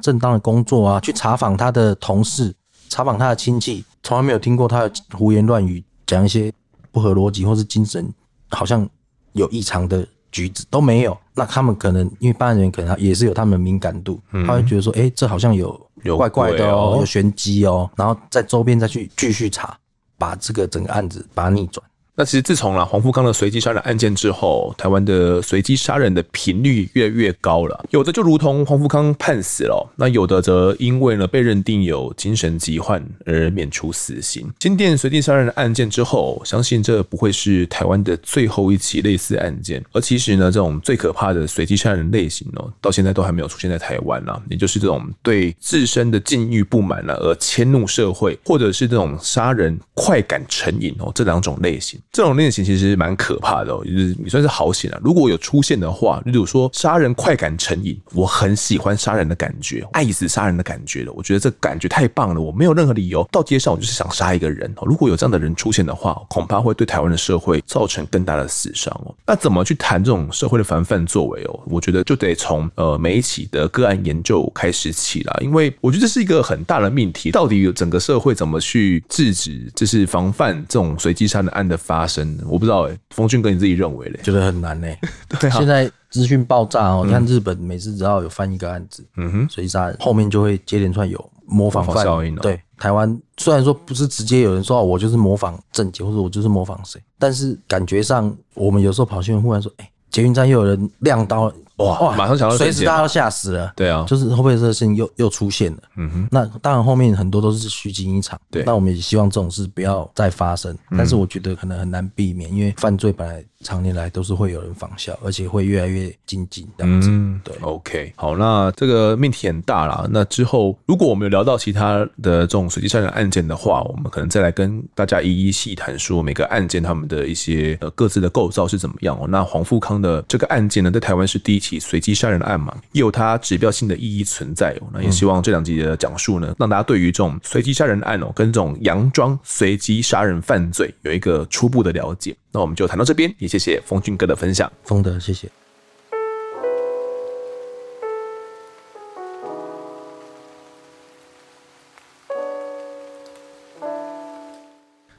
正当的工作啊，去查访他的同事，查访他的亲戚，从来没有听过他有胡言乱语，讲一些不合逻辑或是精神好像有异常的。橘子都没有，那他们可能因为办案人员可能也是有他们的敏感度，嗯、他会觉得说，哎、欸，这好像有有怪怪的哦，有玄机哦，然后在周边再去继续查，把这个整个案子把它逆转。那其实自从了黄富康的随机杀人案件之后，台湾的随机杀人的频率越来越高了。有的就如同黄富康判死了，那有的则因为呢被认定有精神疾患而免除死刑。金店随机杀人的案件之后，相信这不会是台湾的最后一起类似案件。而其实呢，这种最可怕的随机杀人类型哦，到现在都还没有出现在台湾啦。也就是这种对自身的境遇不满了而迁怒社会，或者是这种杀人快感成瘾哦，这两种类型。这种类型其实蛮可怕的哦，就是你算是好险啊！如果有出现的话，例如说杀人快感成瘾，我很喜欢杀人的感觉，爱死杀人的感觉了。我觉得这感觉太棒了，我没有任何理由到街上我就是想杀一个人。哦如果有这样的人出现的话，恐怕会对台湾的社会造成更大的死伤哦。那怎么去谈这种社会的防范作为哦？我觉得就得从呃每一起的个案研究开始起了，因为我觉得这是一个很大的命题，到底有整个社会怎么去制止，就是防范这种随机杀人案的发生，我不知道哎、欸，峰俊哥你自己认为嘞？觉得很难嘞。对啊，现在资讯爆炸哦，你看日本每次只要有翻一个案子，嗯哼，随机杀人后面就会接连串有模仿犯效应。对，台湾虽然说不是直接有人说哦，我就是模仿郑捷，或者我就是模仿谁，但是感觉上我们有时候跑新闻，忽然说，哎，捷运站又有人亮刀。哇，马上想到随时大家都吓死了。对啊，就是会不会这个事情又又出现了？嗯哼，那当然后面很多都是虚惊一场。对，那我们也希望这种事不要再发生，但是我觉得可能很难避免，因为犯罪本来。常年来都是会有人仿效，而且会越来越精进这样子。嗯，对，OK，好，那这个命题很大啦。那之后，如果我们有聊到其他的这种随机杀人案件的话，我们可能再来跟大家一一细谈，说每个案件他们的一些呃各自的构造是怎么样哦。那黄富康的这个案件呢，在台湾是第一起随机杀人案嘛，也有它指标性的意义存在哦。那也希望这两集的讲述呢，让大家对于这种随机杀人案哦，跟这种佯装随机杀人犯罪有一个初步的了解。那我们就谈到这边，也谢谢风俊哥的分享。风德，谢谢。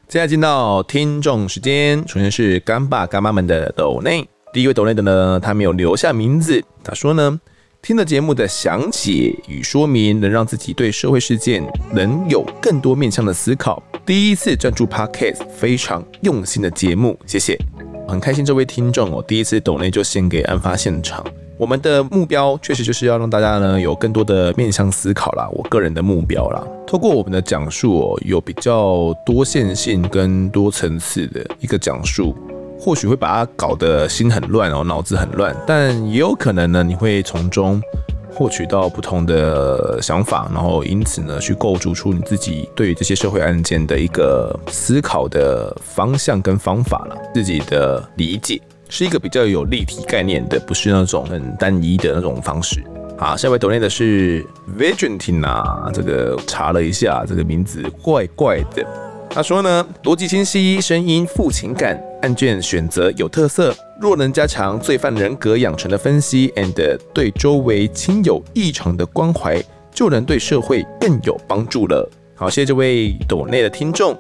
接下来进到听众时间，首先是干爸干妈们的抖内。第一位抖内的呢，他没有留下名字，他说呢，听了节目的详解与说明，能让自己对社会事件能有更多面向的思考。第一次赞助 Podcast，非常用心的节目，谢谢。很开心，这位听众哦，第一次抖内就献给案发现场。我们的目标确实就是要让大家呢有更多的面向思考啦，我个人的目标啦。透过我们的讲述哦，有比较多线性跟多层次的一个讲述，或许会把它搞得心很乱哦，脑子很乱，但也有可能呢，你会从中。获取到不同的想法，然后因此呢，去构筑出你自己对于这些社会案件的一个思考的方向跟方法了。自己的理解是一个比较有立体概念的，不是那种很单一的那种方式。好，下一位抖内的是 Vigentina，这个查了一下，这个名字怪怪的。他说呢，逻辑清晰，声音富情感，案卷选择有特色。若能加强罪犯人格养成的分析，and 对周围亲友异常的关怀，就能对社会更有帮助了。好，谢谢这位抖内的听众。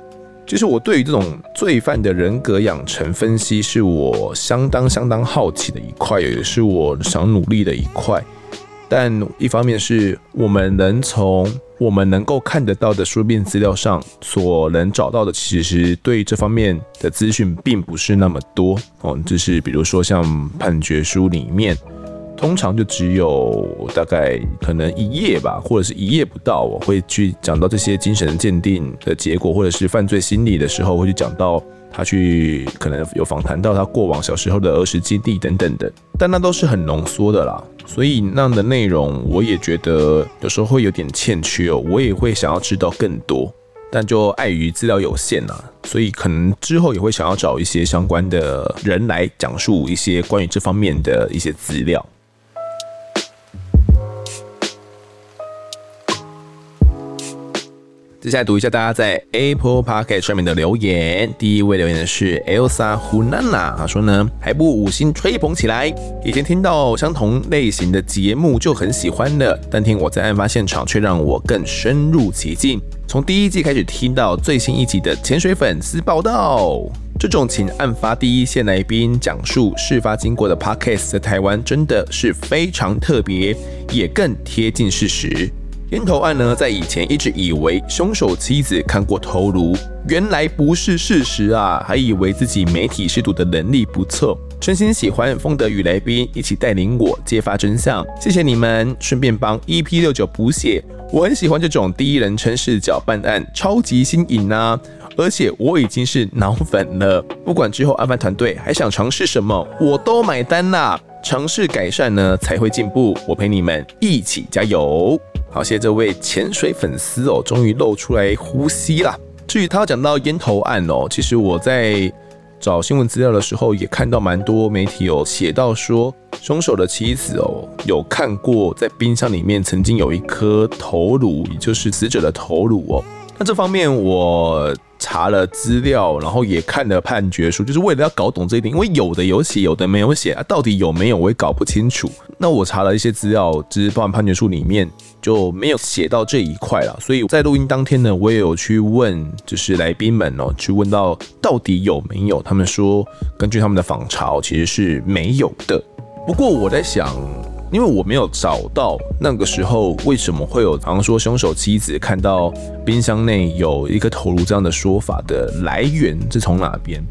其实我对于这种罪犯的人格养成分析，是我相当相当好奇的一块，也是我想努力的一块。但一方面是我们能从我们能够看得到的书面资料上所能找到的，其实对这方面的资讯并不是那么多哦。就是比如说像判决书里面，通常就只有大概可能一页吧，或者是一页不到，我会去讲到这些精神鉴定的结果，或者是犯罪心理的时候，会去讲到。他去可能有访谈到他过往小时候的儿时经历等等的，但那都是很浓缩的啦，所以那样的内容我也觉得有时候会有点欠缺哦，我也会想要知道更多，但就碍于资料有限啊，所以可能之后也会想要找一些相关的人来讲述一些关于这方面的一些资料。接下来读一下大家在 Apple Podcast 上面的留言。第一位留言的是 Elsa Hunana，他说呢，还不五星吹捧起来。以前听到相同类型的节目就很喜欢了，但听我在案发现场却让我更深入其境。从第一季开始听到最新一集的潜水粉丝报道，这种请案发第一线来宾讲述事发经过的 Podcast 在台湾真的是非常特别，也更贴近事实。烟头案呢，在以前一直以为凶手妻子看过头颅，原来不是事实啊，还以为自己媒体识读的能力不错。真心喜欢风德与来宾一起带领我揭发真相，谢谢你们。顺便帮 EP 六九补血，我很喜欢这种第一人称视角办案，超级新颖啊！而且我已经是脑粉了，不管之后案犯团队还想尝试什么，我都买单啦。尝试改善呢，才会进步。我陪你们一起加油。好，谢谢这位潜水粉丝哦，终于露出来呼吸啦。至于他讲到烟头案哦，其实我在找新闻资料的时候，也看到蛮多媒体有写到说，凶手的妻子哦，有看过在冰箱里面曾经有一颗头颅，也就是死者的头颅哦。那这方面我查了资料，然后也看了判决书，就是为了要搞懂这一点，因为有的有写，有的没有写啊，到底有没有我也搞不清楚。那我查了一些资料，只是包含判决书里面就没有写到这一块了。所以在录音当天呢，我也有去问，就是来宾们哦，去问到到底有没有，他们说根据他们的访查，其实是没有的。不过我在想。因为我没有找到那个时候为什么会有，好像说凶手妻子看到冰箱内有一个头颅这样的说法的来源是从哪边？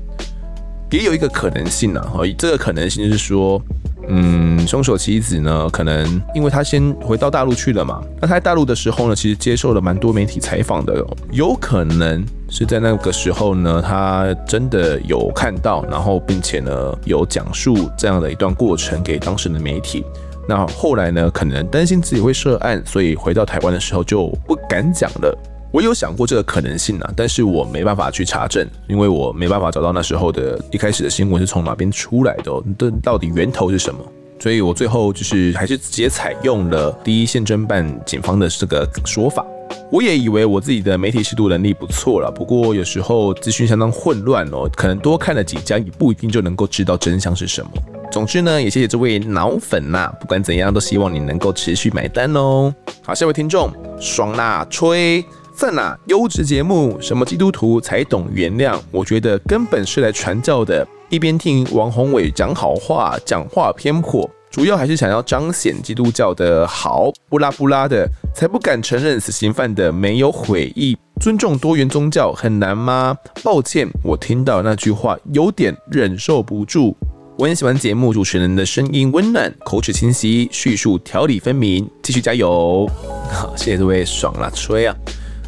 也有一个可能性呢，哈，这个可能性是说，嗯，凶手妻子呢，可能因为他先回到大陆去了嘛，那他在大陆的时候呢，其实接受了蛮多媒体采访的，有可能是在那个时候呢，他真的有看到，然后并且呢有讲述这样的一段过程给当时的媒体。那后来呢，可能担心自己会涉案，所以回到台湾的时候就不敢讲了。我有想过这个可能性啊，但是我没办法去查证，因为我没办法找到那时候的一开始的新闻是从哪边出来的，这到底源头是什么？所以我最后就是还是直接采用了第一线侦办警方的这个说法。我也以为我自己的媒体适度能力不错了，不过有时候资讯相当混乱哦，可能多看了几家也不一定就能够知道真相是什么。总之呢，也谢谢这位脑粉呐、不管怎样都希望你能够持续买单哦。好，下位听众爽啦，吹赞啦，优质节目，什么基督徒才懂原谅？我觉得根本是来传教的，一边听王宏伟讲好话，讲话偏颇，主要还是想要彰显基督教的好，不拉不拉的，才不敢承认死刑犯的没有悔意。尊重多元宗教很难吗？抱歉，我听到那句话有点忍受不住。我很喜欢节目主持人的声音温暖，口齿清晰，叙述条理分明。继续加油！好，谢谢这位爽啦吹啊。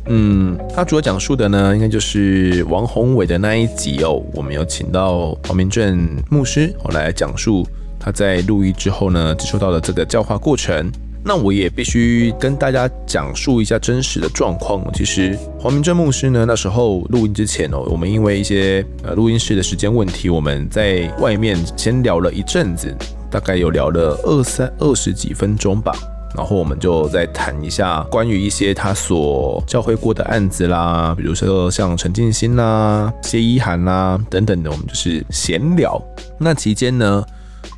嗯，他主要讲述的呢，应该就是王宏伟的那一集哦。我们有请到黄明正牧师我来讲述他在入狱之后呢，接受到的这个教化过程。那我也必须跟大家讲述一下真实的状况。其实黄明正牧师呢，那时候录音之前哦，我们因为一些呃录音室的时间问题，我们在外面先聊了一阵子，大概有聊了二三二十几分钟吧。然后我们就再谈一下关于一些他所教会过的案子啦，比如说像陈静心啦、谢依涵啦等等的，我们就是闲聊。那期间呢，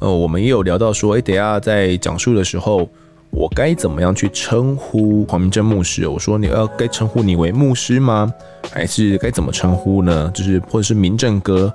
呃，我们也有聊到说，哎，等下在讲述的时候。我该怎么样去称呼黄明正牧师？我说你要该称呼你为牧师吗？还是该怎么称呼呢？就是或者是明正哥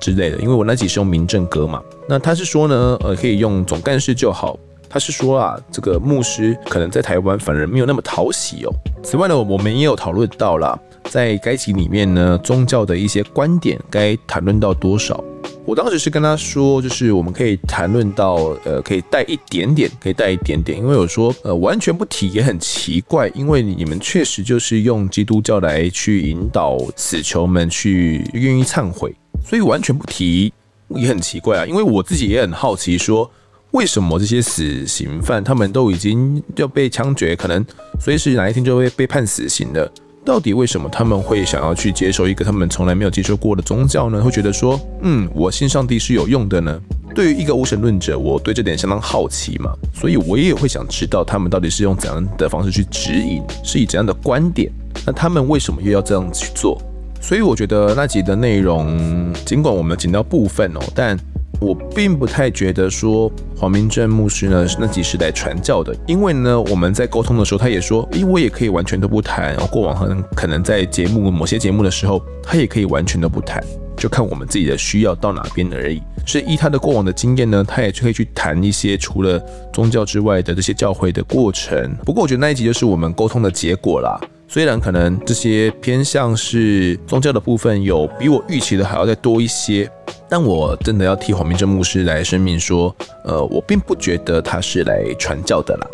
之类的，因为我那集是用明正哥嘛。那他是说呢，呃，可以用总干事就好。他是说啊，这个牧师可能在台湾反而没有那么讨喜哦。此外呢，我们也有讨论到了，在该集里面呢，宗教的一些观点该谈论到多少。我当时是跟他说，就是我们可以谈论到，呃，可以带一点点，可以带一点点，因为我说，呃，完全不提也很奇怪，因为你们确实就是用基督教来去引导死囚们去愿意忏悔，所以完全不提也很奇怪啊。因为我自己也很好奇，说为什么这些死刑犯他们都已经要被枪决，可能随时哪一天就会被判死刑了。到底为什么他们会想要去接受一个他们从来没有接受过的宗教呢？会觉得说，嗯，我信上帝是有用的呢？对于一个无神论者，我对这点相当好奇嘛，所以我也会想知道他们到底是用怎样的方式去指引，是以怎样的观点，那他们为什么又要这样去做？所以我觉得那集的内容，尽管我们仅到部分哦，但。我并不太觉得说黄明正牧师呢是那几时代传教的，因为呢我们在沟通的时候，他也说，诶，我也可以完全都不谈。然后过往可能可能在节目某些节目的时候，他也可以完全都不谈，就看我们自己的需要到哪边而已。所以依他的过往的经验呢，他也可以去谈一些除了宗教之外的这些教会的过程。不过我觉得那一集就是我们沟通的结果啦。虽然可能这些偏向是宗教的部分有比我预期的还要再多一些。但我真的要替黄明正牧师来声明说，呃，我并不觉得他是来传教的啦。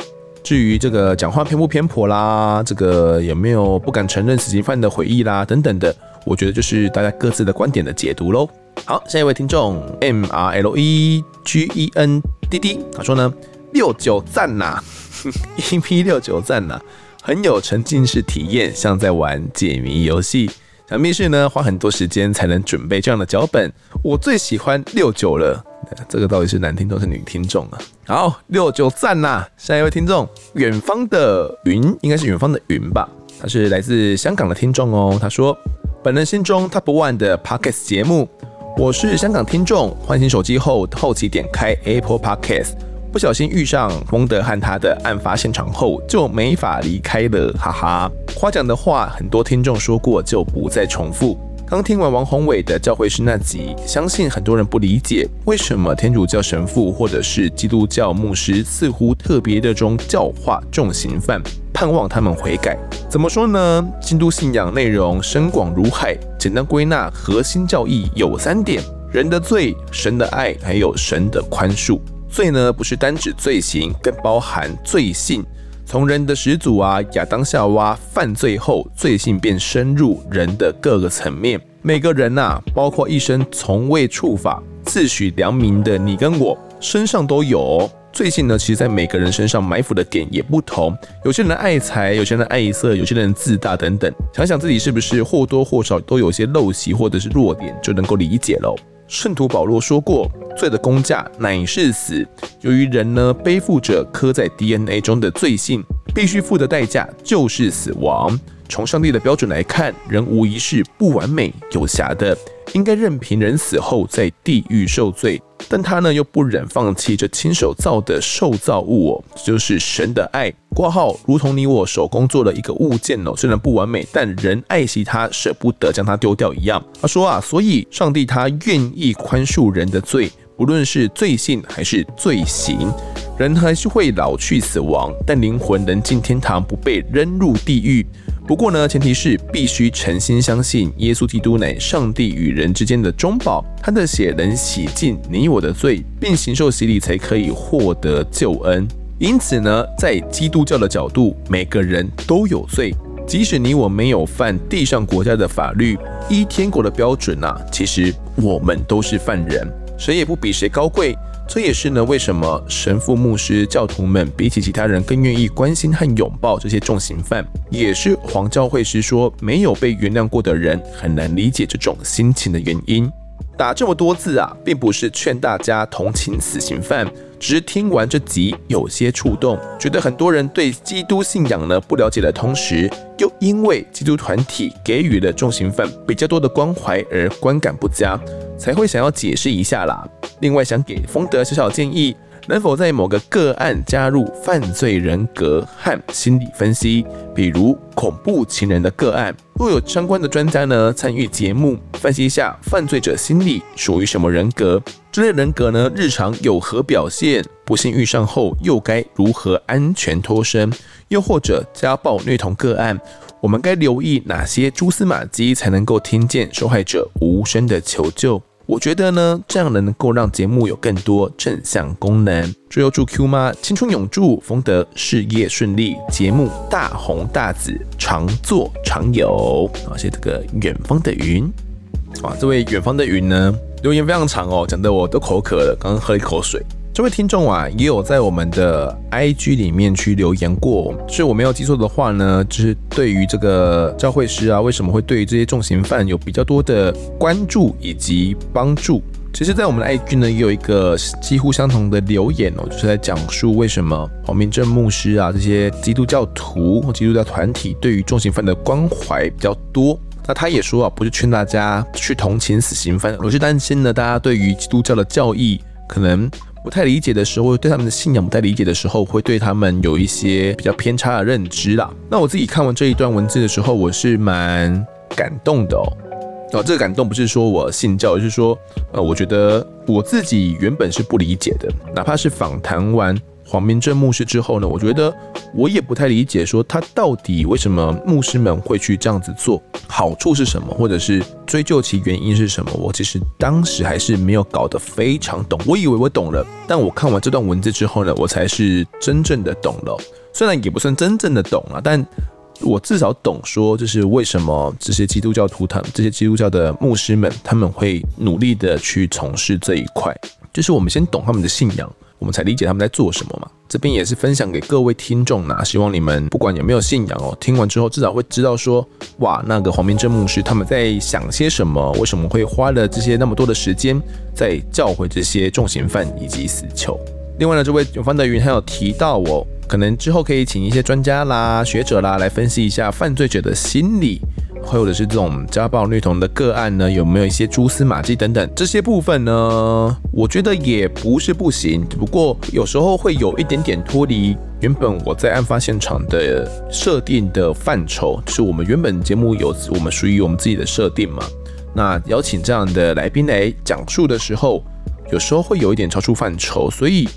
至于这个讲话偏不偏颇啦，这个有没有不敢承认死刑犯的回忆啦，等等的，我觉得就是大家各自的观点的解读喽。好，下一位听众 M R L E G E N D D，他说呢，六九赞呐，EP 六九赞呐，很有沉浸式体验，像在玩解谜游戏。想必是呢，花很多时间才能准备这样的脚本。我最喜欢六九了，这个到底是男听众是女听众啊？好，六九赞呐！下一位听众，远方的云，应该是远方的云吧？他是来自香港的听众哦。他说，本人心中 Top One 的 Podcast 节目，我是香港听众，换新手机后后期点开 Apple Podcast。不小心遇上丰德和他的案发现场后，就没法离开了，哈哈。夸奖的话很多听众说过，就不再重复。刚听完王宏伟的教会师那集，相信很多人不理解为什么天主教神父或者是基督教牧师似乎特别热衷教化重刑犯，盼望他们悔改。怎么说呢？基督信仰内容深广如海，简单归纳，核心教义有三点：人的罪、神的爱，还有神的宽恕。罪呢，不是单指罪行，更包含罪性。从人的始祖啊，亚当夏娃犯罪后，罪性便深入人的各个层面。每个人呐、啊，包括一生从未触法、自诩良民的你跟我，身上都有、罪性呢。其实，在每个人身上埋伏的点也不同。有些人爱财，有些人爱色，有些人自大等等。想想自己是不是或多或少都有些陋习或者是弱点，就能够理解喽。圣徒保罗说过：“罪的工价乃是死。”由于人呢，背负着刻在 DNA 中的罪性，必须付的代价就是死亡。从上帝的标准来看，人无疑是不完美有瑕的。应该任凭人死后在地狱受罪，但他呢又不忍放弃这亲手造的受造物哦，就是神的爱挂号，如同你我手工做的一个物件哦，虽然不完美，但人爱惜它，舍不得将它丢掉一样。他说啊，所以上帝他愿意宽恕人的罪，不论是罪性还是罪行，人还是会老去死亡，但灵魂能进天堂，不被扔入地狱。不过呢，前提是必须诚心相信耶稣基督乃上帝与人之间的中保，他的血能洗净你我的罪，并行受洗礼才可以获得救恩。因此呢，在基督教的角度，每个人都有罪，即使你我没有犯地上国家的法律，依天国的标准啊，其实我们都是犯人，谁也不比谁高贵。这也是呢，为什么神父、牧师、教徒们比起其他人更愿意关心和拥抱这些重刑犯，也是黄教会师说没有被原谅过的人很难理解这种心情的原因。打这么多字啊，并不是劝大家同情死刑犯，只是听完这集有些触动，觉得很多人对基督信仰呢不了解的同时，又因为基督团体给予了重刑犯比较多的关怀而观感不佳，才会想要解释一下啦。另外，想给丰德小小建议。能否在某个个案加入犯罪人格和心理分析，比如恐怖情人的个案？若有相关的专家呢参与节目，分析一下犯罪者心理属于什么人格？这类人格呢日常有何表现？不幸遇上后又该如何安全脱身？又或者家暴虐童个案，我们该留意哪些蛛丝马迹，才能够听见受害者无声的求救？我觉得呢，这样能够让节目有更多正向功能。最后祝 Q 妈青春永驻，丰德事业顺利，节目大红大紫，常做常有。啊，谢谢这个远方的云。哇，这位远方的云呢，留言非常长哦，讲得我都口渴了，刚刚喝一口水。这位听众啊，也有在我们的 IG 里面去留言过，是我没有记错的话呢，就是对于这个教会师啊，为什么会对于这些重刑犯有比较多的关注以及帮助？其实，在我们的 IG 呢，也有一个几乎相同的留言哦，就是在讲述为什么黄明正牧师啊这些基督教徒或基督教团体对于重刑犯的关怀比较多。那他也说啊，不是劝大家去同情死刑犯，而是担心呢，大家对于基督教的教义可能。不太理解的时候，对他们的信仰不太理解的时候，会对他们有一些比较偏差的认知啦。那我自己看完这一段文字的时候，我是蛮感动的哦。哦，这个感动不是说我信教，而是说，呃，我觉得我自己原本是不理解的，哪怕是访谈完。黄明正牧师之后呢，我觉得我也不太理解，说他到底为什么牧师们会去这样子做，好处是什么，或者是追究其原因是什么？我其实当时还是没有搞得非常懂，我以为我懂了，但我看完这段文字之后呢，我才是真正的懂了。虽然也不算真正的懂了，但我至少懂说，就是为什么这些基督教徒他们这些基督教的牧师们他们会努力的去从事这一块，就是我们先懂他们的信仰。我们才理解他们在做什么嘛。这边也是分享给各位听众呐，希望你们不管有没有信仰哦，听完之后至少会知道说，哇，那个黄明正牧师他们在想些什么，为什么会花了这些那么多的时间在教诲这些重刑犯以及死囚。另外呢，这位永芳的云还有提到哦，可能之后可以请一些专家啦、学者啦来分析一下犯罪者的心理。或者是这种家暴虐童的个案呢，有没有一些蛛丝马迹等等这些部分呢？我觉得也不是不行，只不过有时候会有一点点脱离原本我在案发现场的设定的范畴，就是我们原本节目有我们属于我们自己的设定嘛。那邀请这样的来宾来讲述的时候，有时候会有一点超出范畴，所以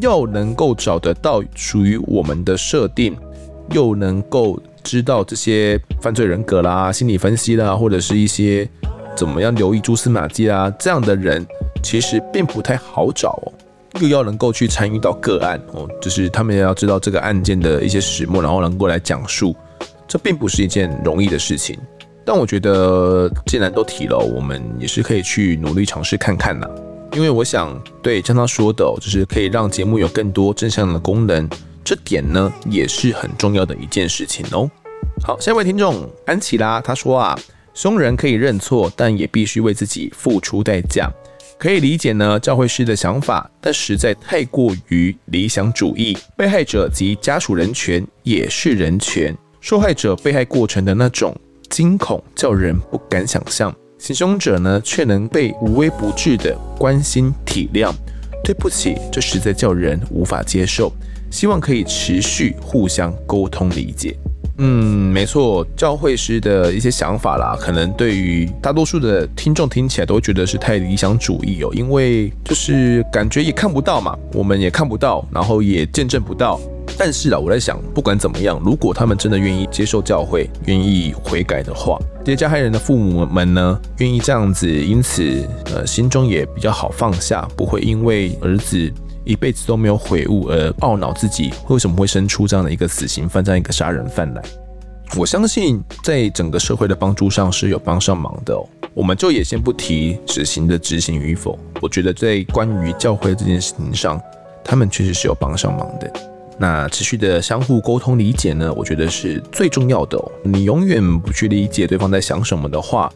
要能够找得到属于我们的设定，又能够。知道这些犯罪人格啦、心理分析啦，或者是一些怎么样留意蛛丝马迹啊，这样的人其实并不太好找哦。又要能够去参与到个案哦，就是他们也要知道这个案件的一些始末，然后能够来讲述，这并不是一件容易的事情。但我觉得，既然都提了，我们也是可以去努力尝试看看呐。因为我想，对像他说的，就是可以让节目有更多正向的功能，这点呢也是很重要的一件事情哦。好，下一位听众安琪拉，他说啊，凶人可以认错，但也必须为自己付出代价。可以理解呢，教会师的想法，但实在太过于理想主义。被害者及家属人权也是人权，受害者被害过程的那种惊恐，叫人不敢想象。行凶者呢，却能被无微不至的关心体谅。对不起，这实在叫人无法接受。希望可以持续互相沟通理解。嗯，没错，教会师的一些想法啦，可能对于大多数的听众听起来都觉得是太理想主义哦，因为就是感觉也看不到嘛，我们也看不到，然后也见证不到。但是啊，我在想，不管怎么样，如果他们真的愿意接受教会，愿意悔改的话，这些加害人的父母们呢，愿意这样子，因此呃，心中也比较好放下，不会因为儿子。一辈子都没有悔悟而懊恼自己为什么会生出这样的一个死刑犯，这样一个杀人犯来。我相信在整个社会的帮助上是有帮上忙的。我们就也先不提死刑的执行与否，我觉得在关于教会这件事情上，他们确实是有帮上忙的。那持续的相互沟通理解呢，我觉得是最重要的。你永远不去理解对方在想什么的话，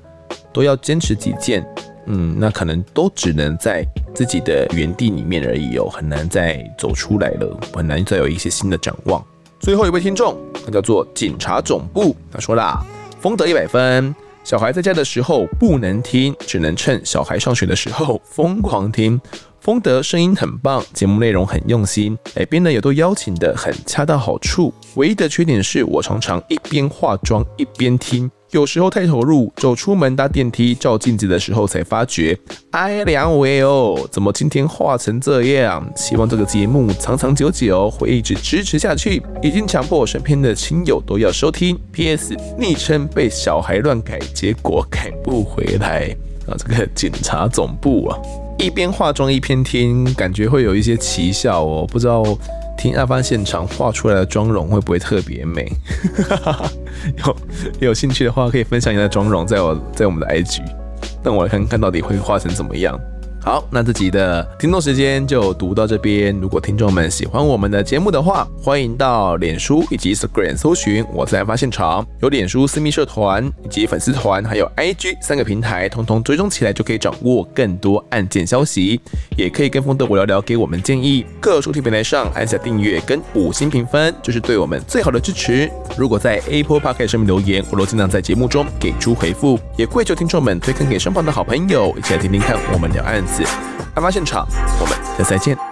都要坚持己见。嗯，那可能都只能在自己的原地里面而已哦，很难再走出来了，很难再有一些新的展望。最后一位听众，他叫做警察总部，他说啦，风德一百分，小孩在家的时候不能听，只能趁小孩上学的时候疯狂听。风德声音很棒，节目内容很用心，哎，编的也都邀请的很恰到好处。唯一的缺点是我常常一边化妆一边听。有时候太投入，走出门搭电梯照镜子的时候才发觉，哎，两位哦，怎么今天画成这样？希望这个节目长长久久会一直支持下去，已经强迫我身边的亲友都要收听。P.S. 昵称被小孩乱改，结果改不回来啊！这个警察总部啊，一边化妆一边听，感觉会有一些奇效哦，不知道。听案发现场画出来的妆容会不会特别美？有有兴趣的话，可以分享你的妆容在我在我们的 IG，让我来看看到底会画成怎么样。好，那这集的听众时间就读到这边。如果听众们喜欢我们的节目的话，欢迎到脸书以及 Instagram 搜寻“我在案发现场”，有脸书私密社团以及粉丝团，还有 IG 三个平台，通通追踪起来就可以掌握更多案件消息。也可以跟风的我聊聊，给我们建议。各收听平台上按下订阅跟五星评分，就是对我们最好的支持。如果在 Apple Podcast 上面留言，我都尽量在节目中给出回复。也跪求听众们推荐给身旁的好朋友，一起来听听看我们聊案子。案发现场，我们下次再见。